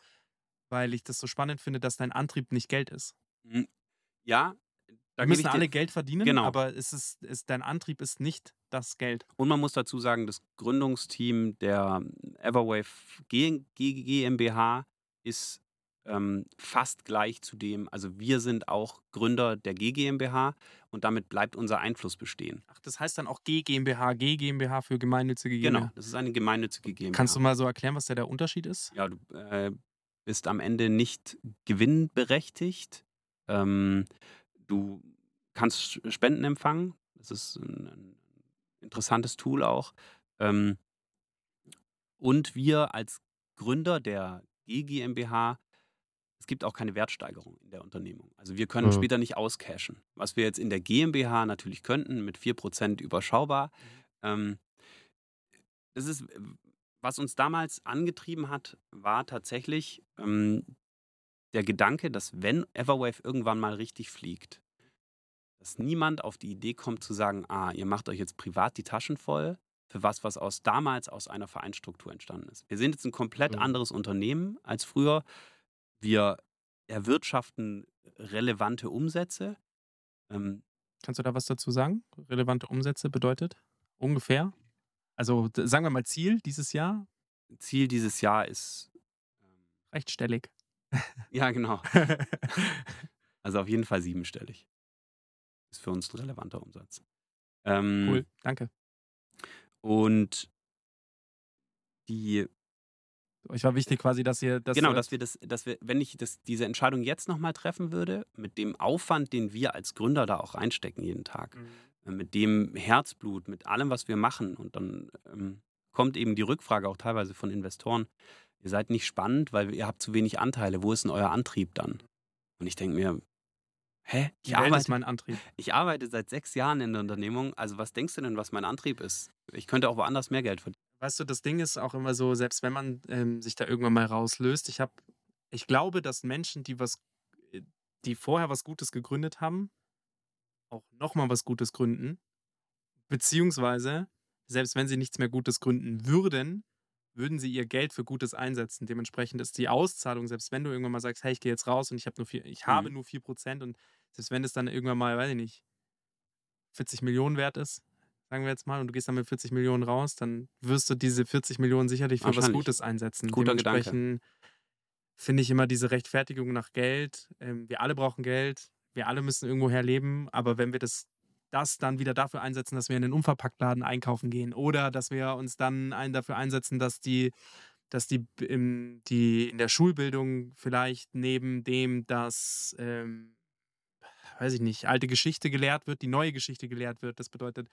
weil ich das so spannend finde, dass dein Antrieb nicht Geld ist. Hm, Ja, da Wir müssen alle Geld verdienen, Genau. aber es ist, ist, dein Antrieb ist nicht das Geld. Und man muss dazu sagen, das Gründungsteam der Everwave G- G- GmbH ist ähm, fast gleich zu dem, also wir sind auch Gründer der GmbH und damit bleibt unser Einfluss bestehen. Ach, das heißt dann auch GmbH, GmbH für gemeinnützige Genau, GmbH. das ist eine gemeinnützige GmbH. Kannst du mal so erklären, was da der Unterschied ist? ja, du äh, bist am Ende nicht gewinnberechtigt. Ähm, du kannst Spenden empfangen. Das ist ein, ein interessantes Tool auch. Ähm, und wir als Gründer der GmbH, es gibt auch keine Wertsteigerung in der Unternehmung. Also wir können Mhm. später nicht auscashen. Was wir jetzt in der GmbH natürlich könnten, mit 4% überschaubar. Ähm, das ist, was uns damals angetrieben hat, war tatsächlich ähm, der Gedanke, dass wenn Everwave irgendwann mal richtig fliegt, dass niemand auf die Idee kommt zu sagen, ah, ihr macht euch jetzt privat die Taschen voll für was, was aus damals aus einer Vereinsstruktur entstanden ist. Wir sind jetzt ein komplett Mhm. anderes Unternehmen als früher. Wir erwirtschaften relevante Umsätze. Ähm, Kannst du da was dazu sagen? Relevante Umsätze bedeutet ungefähr? Also sagen wir mal Ziel dieses Jahr, Ziel dieses Jahr ist, recht stellig. ja genau, also auf jeden Fall siebenstellig. Ist für uns ein relevanter Umsatz. Ähm, cool, danke. Und die, Euch war wichtig quasi, dass ihr das. genau, dass wir das, dass wir, wenn ich das, diese Entscheidung jetzt nochmal treffen würde, mit dem Aufwand, den wir als Gründer da auch reinstecken jeden Tag, Mhm. Äh, mit dem Herzblut, mit allem, was wir machen, und dann ähm, kommt eben die Rückfrage auch teilweise von Investoren, ihr seid nicht spannend, weil ihr habt zu wenig Anteile, wo ist denn euer Antrieb dann? Und ich denke mir, hä? Ich arbeite, mein Antrieb. ich arbeite seit sechs Jahren in der Unternehmung, also was denkst du denn, was mein Antrieb ist? Ich könnte auch woanders mehr Geld verdienen. Weißt du, das Ding ist auch immer so, selbst wenn man ähm, sich da irgendwann mal rauslöst, ich habe, ich glaube, dass Menschen, die was, äh, die vorher was Gutes gegründet haben, auch nochmal was Gutes gründen, beziehungsweise selbst wenn sie nichts mehr Gutes gründen würden, würden sie ihr Geld für Gutes einsetzen. Dementsprechend ist die Auszahlung, selbst wenn du irgendwann mal sagst, hey, ich gehe jetzt raus und ich habe nur vier, ich habe Mhm. nur 4% und selbst wenn es dann irgendwann mal, weiß ich nicht, 40 Millionen wert ist, sagen wir jetzt mal, und du gehst dann mit 40 Millionen raus, dann wirst du diese 40 Millionen sicherlich für was. Gutes einsetzen. Guter. Dementsprechend finde ich immer diese Rechtfertigung nach Geld. Ähm, wir alle brauchen Geld, wir alle müssen irgendwoher leben, aber wenn wir das, das dann wieder dafür einsetzen, dass wir in den Unverpacktladen einkaufen gehen oder dass wir uns dann ein, dafür einsetzen, dass die dass die, im, die in der Schulbildung vielleicht neben dem, dass, ähm, weiß ich nicht, alte Geschichte gelehrt wird, die neue Geschichte gelehrt wird. Das bedeutet,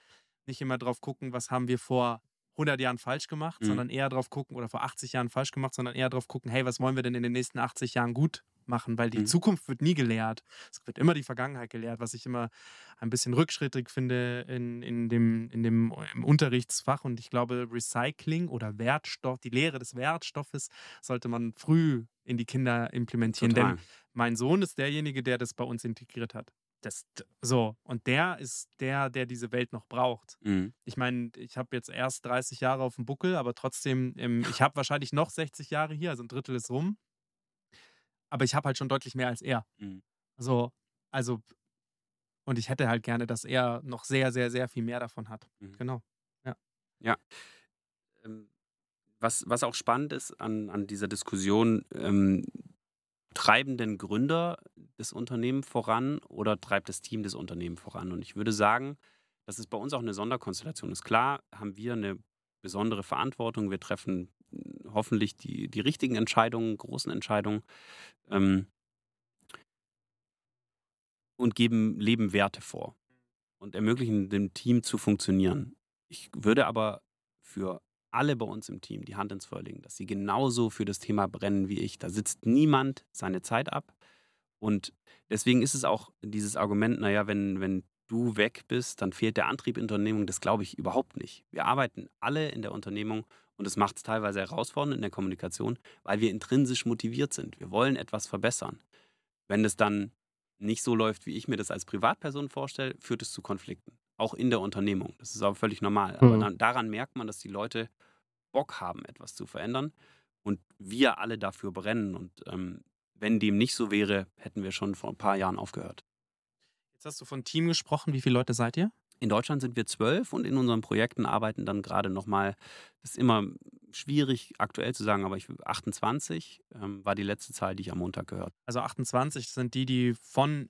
nicht immer drauf gucken, was haben wir vor 100 Jahren falsch gemacht, Mhm. sondern eher drauf gucken, oder vor 80 Jahren falsch gemacht, sondern eher drauf gucken, hey, was wollen wir denn in den nächsten 80 Jahren gut machen? Weil die Mhm. Zukunft wird nie gelehrt. Es wird immer die Vergangenheit gelehrt, was ich immer ein bisschen rückschrittig finde in, in dem, in dem im Unterrichtsfach. Und ich glaube, Recycling oder Wertstoff, die Lehre des Wertstoffes sollte man früh in die Kinder implementieren. Total. Denn mein Sohn ist derjenige, der das bei uns integriert hat. Das, so, und der ist der, der diese Welt noch braucht. Mhm. Ich meine, ich habe jetzt erst 30 Jahre auf dem Buckel, aber trotzdem, ähm, ich habe wahrscheinlich noch 60 Jahre hier, also ein Drittel ist rum. Aber ich habe halt schon deutlich mehr als er. Mhm. So, also, und ich hätte halt gerne, dass er noch sehr, sehr, sehr viel mehr davon hat. Mhm. Genau. Ähm, was, was auch spannend ist an, an dieser Diskussion, ähm, treiben denn Gründer das Unternehmen voran oder treibt das Team das Unternehmen voran? Und ich würde sagen, dass es bei uns auch eine Sonderkonstellation ist. Klar haben wir eine besondere Verantwortung. Wir treffen hoffentlich die, die richtigen Entscheidungen, großen Entscheidungen ähm, und geben, leben Werte vor und ermöglichen dem Team zu funktionieren. Ich würde aber für alle bei uns im Team die Hand ins Feuer legen, dass sie genauso für das Thema brennen wie ich. Da sitzt niemand seine Zeit ab. Und deswegen ist es auch dieses Argument, naja, wenn, wenn du weg bist, dann fehlt der Antrieb in der Unternehmung. Das glaube ich überhaupt nicht. Wir arbeiten alle in der Unternehmung und es macht es teilweise herausfordernd in der Kommunikation, weil wir intrinsisch motiviert sind. Wir wollen etwas verbessern. Wenn es dann nicht so läuft, wie ich mir das als Privatperson vorstelle, führt es zu Konflikten. Auch in der Unternehmung. Das ist aber völlig normal. Aber Mhm. dann, daran merkt man, dass die Leute Bock haben, etwas zu verändern und wir alle dafür brennen. Und ähm, wenn dem nicht so wäre, hätten wir schon vor ein paar Jahren aufgehört. Jetzt hast du von Team gesprochen. Wie viele Leute seid ihr? In Deutschland sind wir zwölf und in unseren Projekten arbeiten dann gerade nochmal, das ist immer schwierig aktuell zu sagen, aber ich 28 ähm, war die letzte Zahl, die ich am Montag gehört. Also 28 sind die, die von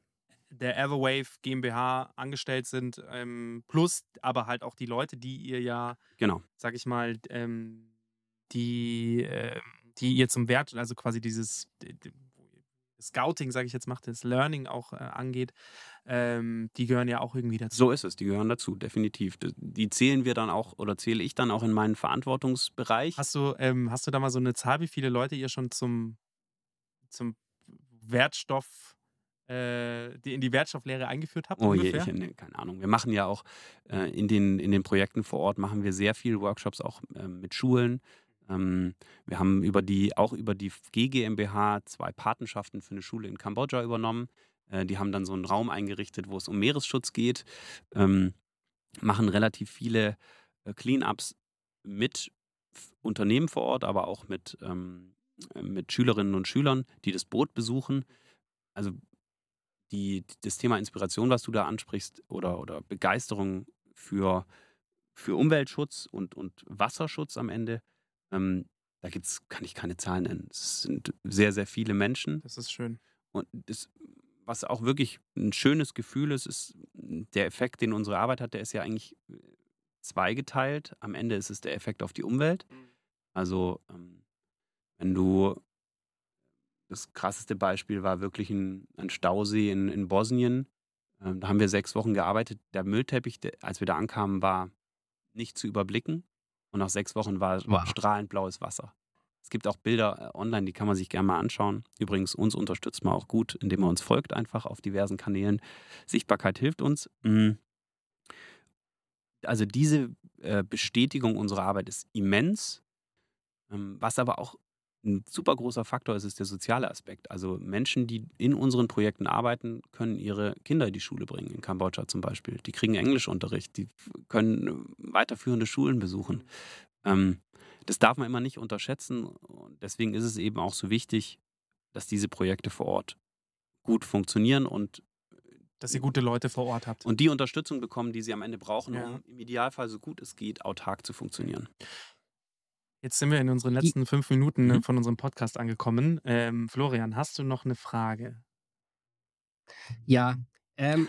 der Everwave GmbH angestellt sind, ähm, plus aber halt auch die Leute, die ihr ja, Genau. sag ich mal, ähm, die, ähm, die ihr zum Wert, also quasi dieses Scouting, sage ich jetzt, macht, das Learning auch äh, angeht, ähm, die gehören ja auch irgendwie dazu. So ist es, die gehören dazu, definitiv. Die zählen wir dann auch oder zähle ich dann auch in meinen Verantwortungsbereich. Hast du, ähm, hast du da mal so eine Zahl, wie viele Leute ihr schon zum, zum Wertstoff, äh, die in die Wertstofflehre eingeführt habt? Oh je, ungefähr? ich, nee, keine Ahnung. Wir machen ja auch äh, in, den, in den Projekten vor Ort machen wir sehr viel Workshops auch ähm, mit Schulen. Ähm, wir haben über die, auch über die GGMBH zwei Patenschaften für eine Schule in Kambodscha übernommen. Äh, die haben dann so einen Raum eingerichtet, wo es um Meeresschutz geht. Ähm, machen relativ viele äh, Cleanups mit Unternehmen vor Ort, aber auch mit, ähm, äh, mit Schülerinnen und Schülern, die das Boot besuchen. Also die, das Thema Inspiration, was du da ansprichst, oder, oder Begeisterung für, für Umweltschutz und, und Wasserschutz am Ende, ähm, da gibt's, kann ich keine Zahlen nennen. Es sind sehr, sehr viele Menschen. Das ist schön. Und das, was auch wirklich ein schönes Gefühl ist, ist der Effekt, den unsere Arbeit hat, der ist ja eigentlich äh, zweigeteilt. Am Ende ist es der Effekt auf die Umwelt. Also, ähm, wenn du das krasseste Beispiel war wirklich ein, ein Stausee in, in Bosnien. Ähm, da haben wir sechs Wochen gearbeitet. Der Müllteppich, der, als wir da ankamen, war nicht zu überblicken. Und nach sechs Wochen war Wow. strahlend blaues Wasser. Es gibt auch Bilder äh, online, die kann man sich gerne mal anschauen. Übrigens, uns unterstützt man auch gut, indem man uns folgt, einfach auf diversen Kanälen. Sichtbarkeit hilft uns. Mm. Also diese äh, Bestätigung unserer Arbeit ist immens. Ähm, was aber auch ein super großer Faktor ist, ist der soziale Aspekt. Also Menschen, die in unseren Projekten arbeiten, können ihre Kinder in die Schule bringen, in Kambodscha zum Beispiel. Die kriegen Englischunterricht, die können äh, weiterführende Schulen besuchen. Ähm, das darf man immer nicht unterschätzen. Und deswegen ist es eben auch so wichtig, dass diese Projekte vor Ort gut funktionieren und, Dass ihr gute Leute vor Ort habt. und die Unterstützung bekommen, die sie am Ende brauchen, Ja. um im Idealfall so gut es geht, autark zu funktionieren. Jetzt sind wir in unseren letzten fünf Minuten äh, Mhm. von unserem Podcast angekommen. Ähm, Florian, hast du noch eine Frage? Ja, ähm,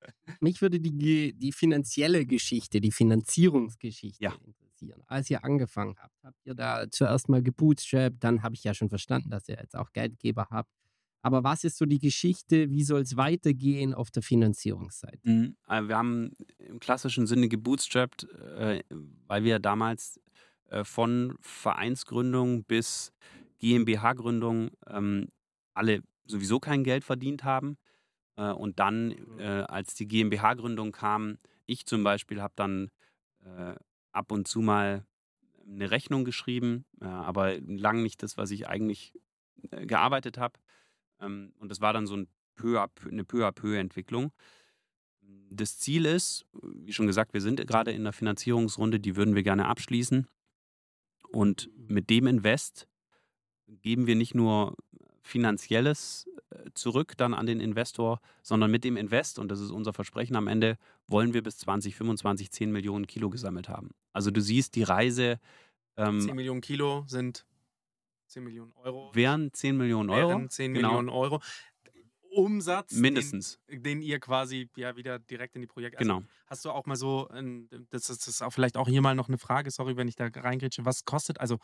mich würde die, die finanzielle Geschichte, die Finanzierungsgeschichte Ja. interessieren. Als ihr angefangen habt, habt ihr da zuerst mal gebootstrapped, dann habe ich ja schon verstanden, dass ihr jetzt auch Geldgeber habt. Aber was ist so die Geschichte, wie soll es weitergehen auf der Finanzierungsseite? Mhm. Äh, Wir haben im klassischen Sinne gebootstrapped, äh, weil wir damals von Vereinsgründung bis GmbH-Gründung ähm, alle sowieso kein Geld verdient haben. Äh, Und dann, äh, als die GmbH-Gründung kam, ich zum Beispiel habe dann äh, ab und zu mal eine Rechnung geschrieben, äh, aber lang nicht das, was ich eigentlich äh, gearbeitet habe. Ähm, Und das war dann so ein peu peu, eine peu à peu Entwicklung. Das Ziel ist, wie schon gesagt, wir sind gerade in der Finanzierungsrunde, die würden wir gerne abschließen. Und mit dem Invest geben wir nicht nur finanzielles äh, zurück dann an den Investor, sondern mit dem Invest, und das ist unser Versprechen am Ende, wollen wir bis 2025 10 Millionen Kilo gesammelt haben. Also du siehst, die Reise ähm, 10 Millionen Kilo sind 10 Millionen Euro. wären 10 Millionen Euro. Wären 10 Genau. Millionen Euro. Umsatz, Mindestens. Den, den ihr quasi ja wieder direkt in die Projekte. Genau. Hast du auch mal so, das ist, das ist auch vielleicht auch hier mal noch eine Frage, sorry, wenn ich da reingrätsche, was kostet, also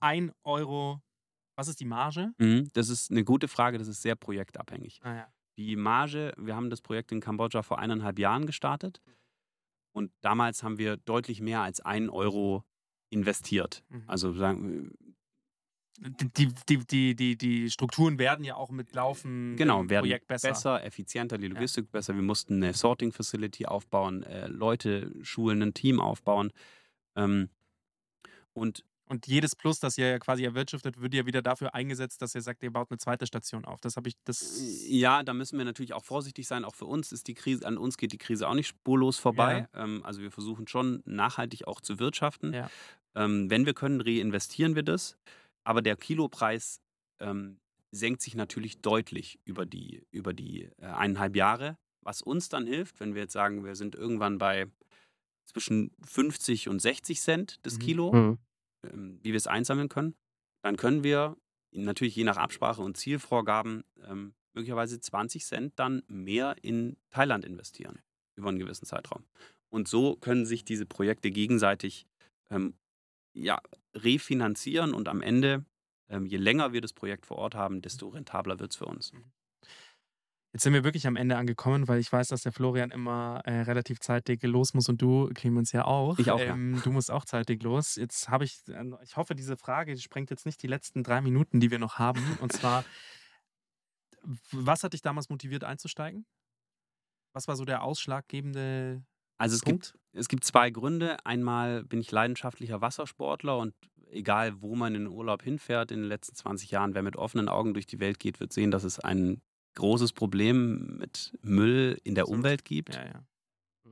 ein Euro, was ist die Marge? Mhm, das ist eine gute Frage, das ist sehr projektabhängig. Ah, ja. Die Marge, wir haben das Projekt in Kambodscha vor eineinhalb Jahren gestartet und damals haben wir deutlich mehr als einen Euro investiert. Mhm. Also sagen, Die, die, die, die, die Strukturen werden ja auch mit Laufen genau, werden Projekt besser. effizienter, die Logistik besser. Wir mussten eine Sorting Facility aufbauen, äh, Leute schulen, ein Team aufbauen. Ähm, und Und jedes Plus, das ihr ja quasi erwirtschaftet, wird ja wieder dafür eingesetzt, dass ihr sagt, ihr baut eine zweite Station auf. Das habe ich, das. Ja, da müssen wir natürlich auch vorsichtig sein. Auch für uns ist die Krise, an uns geht die Krise auch nicht spurlos vorbei. Ähm, also wir versuchen schon nachhaltig auch zu wirtschaften. Ja. Ähm, wenn wir können, reinvestieren wir das. Aber der Kilopreis ähm, senkt sich natürlich deutlich über die, über die äh, eineinhalb Jahre. Was uns dann hilft, wenn wir jetzt sagen, wir sind irgendwann bei zwischen 50 und 60 Cent das Mhm. Kilo, Mhm. ähm, wie wir es einsammeln können, dann können wir natürlich je nach Absprache und Zielvorgaben ähm, möglicherweise 20 Cent dann mehr in Thailand investieren über einen gewissen Zeitraum. Und so können sich diese Projekte gegenseitig ähm, ja, refinanzieren und am Ende, ähm, je länger wir das Projekt vor Ort haben, desto rentabler wird es für uns. Jetzt sind wir wirklich am Ende angekommen, weil ich weiß, dass der Florian immer äh, relativ zeitig los muss und du, Clemens, ja auch. Ich auch, ja. ähm, Du musst auch zeitig los. Jetzt habe ich, äh, ich hoffe, diese Frage die sprengt jetzt nicht die letzten drei Minuten, die wir noch haben. Und zwar, was hat dich damals motiviert einzusteigen? Was war so der ausschlaggebende Also es Punkt? gibt, es gibt zwei Gründe. Einmal bin ich leidenschaftlicher Wassersportler und egal, wo man in den Urlaub hinfährt in den letzten 20 Jahren, wer mit offenen Augen durch die Welt geht, wird sehen, dass es ein großes Problem mit Müll in der. Umwelt gibt. Ja, ja.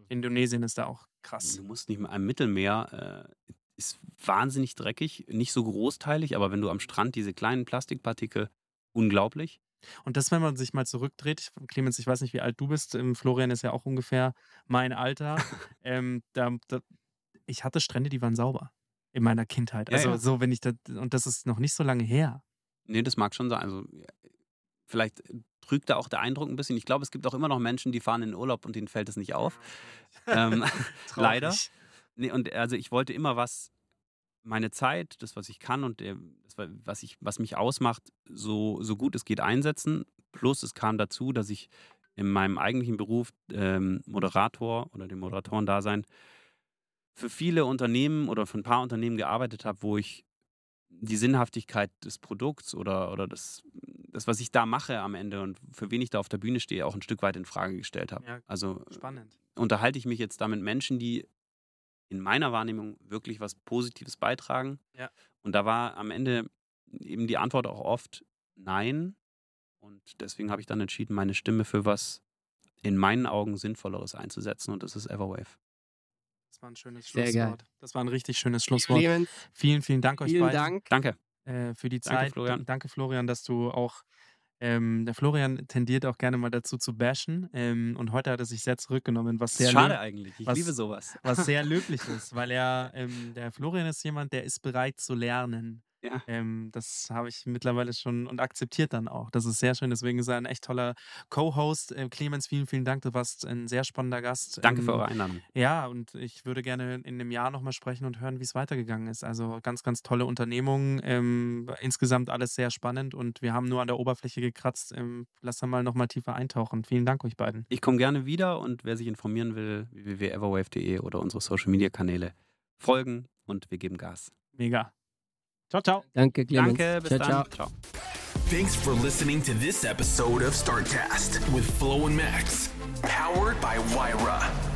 Indonesien ist da auch krass. Du musst nicht mehr am Mittelmeer, äh, ist wahnsinnig dreckig, nicht so großteilig, aber wenn du am Strand diese kleinen Plastikpartikel, unglaublich. Und das, wenn man sich mal zurückdreht, Clemens, ich weiß nicht, wie alt du bist, ähm, Florian ist ja auch ungefähr mein Alter. ähm, da, da, ich hatte Strände, die waren sauber in meiner Kindheit. Ja, Also ja. so, wenn ich das, und das ist noch nicht so lange her. Nee, das mag schon sein. Also vielleicht trügt da auch der Eindruck ein bisschen. Ich glaube, es gibt auch immer noch Menschen, die fahren in den Urlaub und denen fällt es nicht auf. ähm, leider. Nee, und also ich wollte immer was, meine Zeit, das, was ich kann und der, das, wa- was, ich, was mich ausmacht, so, so gut es geht einsetzen. Plus es kam dazu, dass ich in meinem eigentlichen Beruf ähm, Moderator oder dem Moderatorendasein für viele Unternehmen oder für ein paar Unternehmen gearbeitet habe, wo ich die Sinnhaftigkeit des Produkts oder, oder das, das, was ich da mache am Ende und für wen ich da auf der Bühne stehe, auch ein Stück weit in Frage gestellt habe. Ja. Also Spannend. unterhalte ich mich jetzt da mit Menschen, die in meiner Wahrnehmung wirklich was Positives beitragen. Ja. Und da war am Ende eben die Antwort auch oft Nein. Und deswegen habe ich dann entschieden, meine Stimme für was in meinen Augen Sinnvolleres einzusetzen. Und das ist Everwave. Das war ein schönes Sehr geil. Schlusswort. Das war ein richtig schönes Schlusswort. Clemens, Vielen, vielen Dank euch vielen beiden. Dank. Danke. äh, für die Danke, Zeit. Florian. Danke, Florian, dass du auch. Ähm, der Florian tendiert auch gerne mal dazu zu bashen. Ähm, und heute hat er sich sehr zurückgenommen, was sehr, schade eigentlich. Ich was- liebe sowas. was sehr löblich ist, weil er, ähm, der Florian ist jemand, der ist bereit zu lernen. Ja. Ähm, das habe ich mittlerweile schon und akzeptiert dann auch. Das ist sehr schön. Deswegen ist er ein echt toller Co-Host. Äh, Clemens, vielen, vielen Dank. Du warst ein sehr spannender Gast. Danke für Ähm, eure Einladung. ja, und ich würde gerne in einem Jahr nochmal sprechen und hören, wie es weitergegangen ist. Also ganz, ganz tolle Unternehmungen. Ähm, insgesamt alles sehr spannend und wir haben nur an der Oberfläche gekratzt. Ähm, lass da mal nochmal tiefer eintauchen. Vielen Dank euch beiden. Ich komme gerne wieder und wer sich informieren will, www.everwave.de oder unsere Social Media Kanäle folgen und wir geben Gas. Mega. Ciao, ciao. Danke, Clemens. Danke, bis ciao, dann. ciao. ciao. Thanks for listening to this episode of StartCast with Flo and Max, powered by Wyra.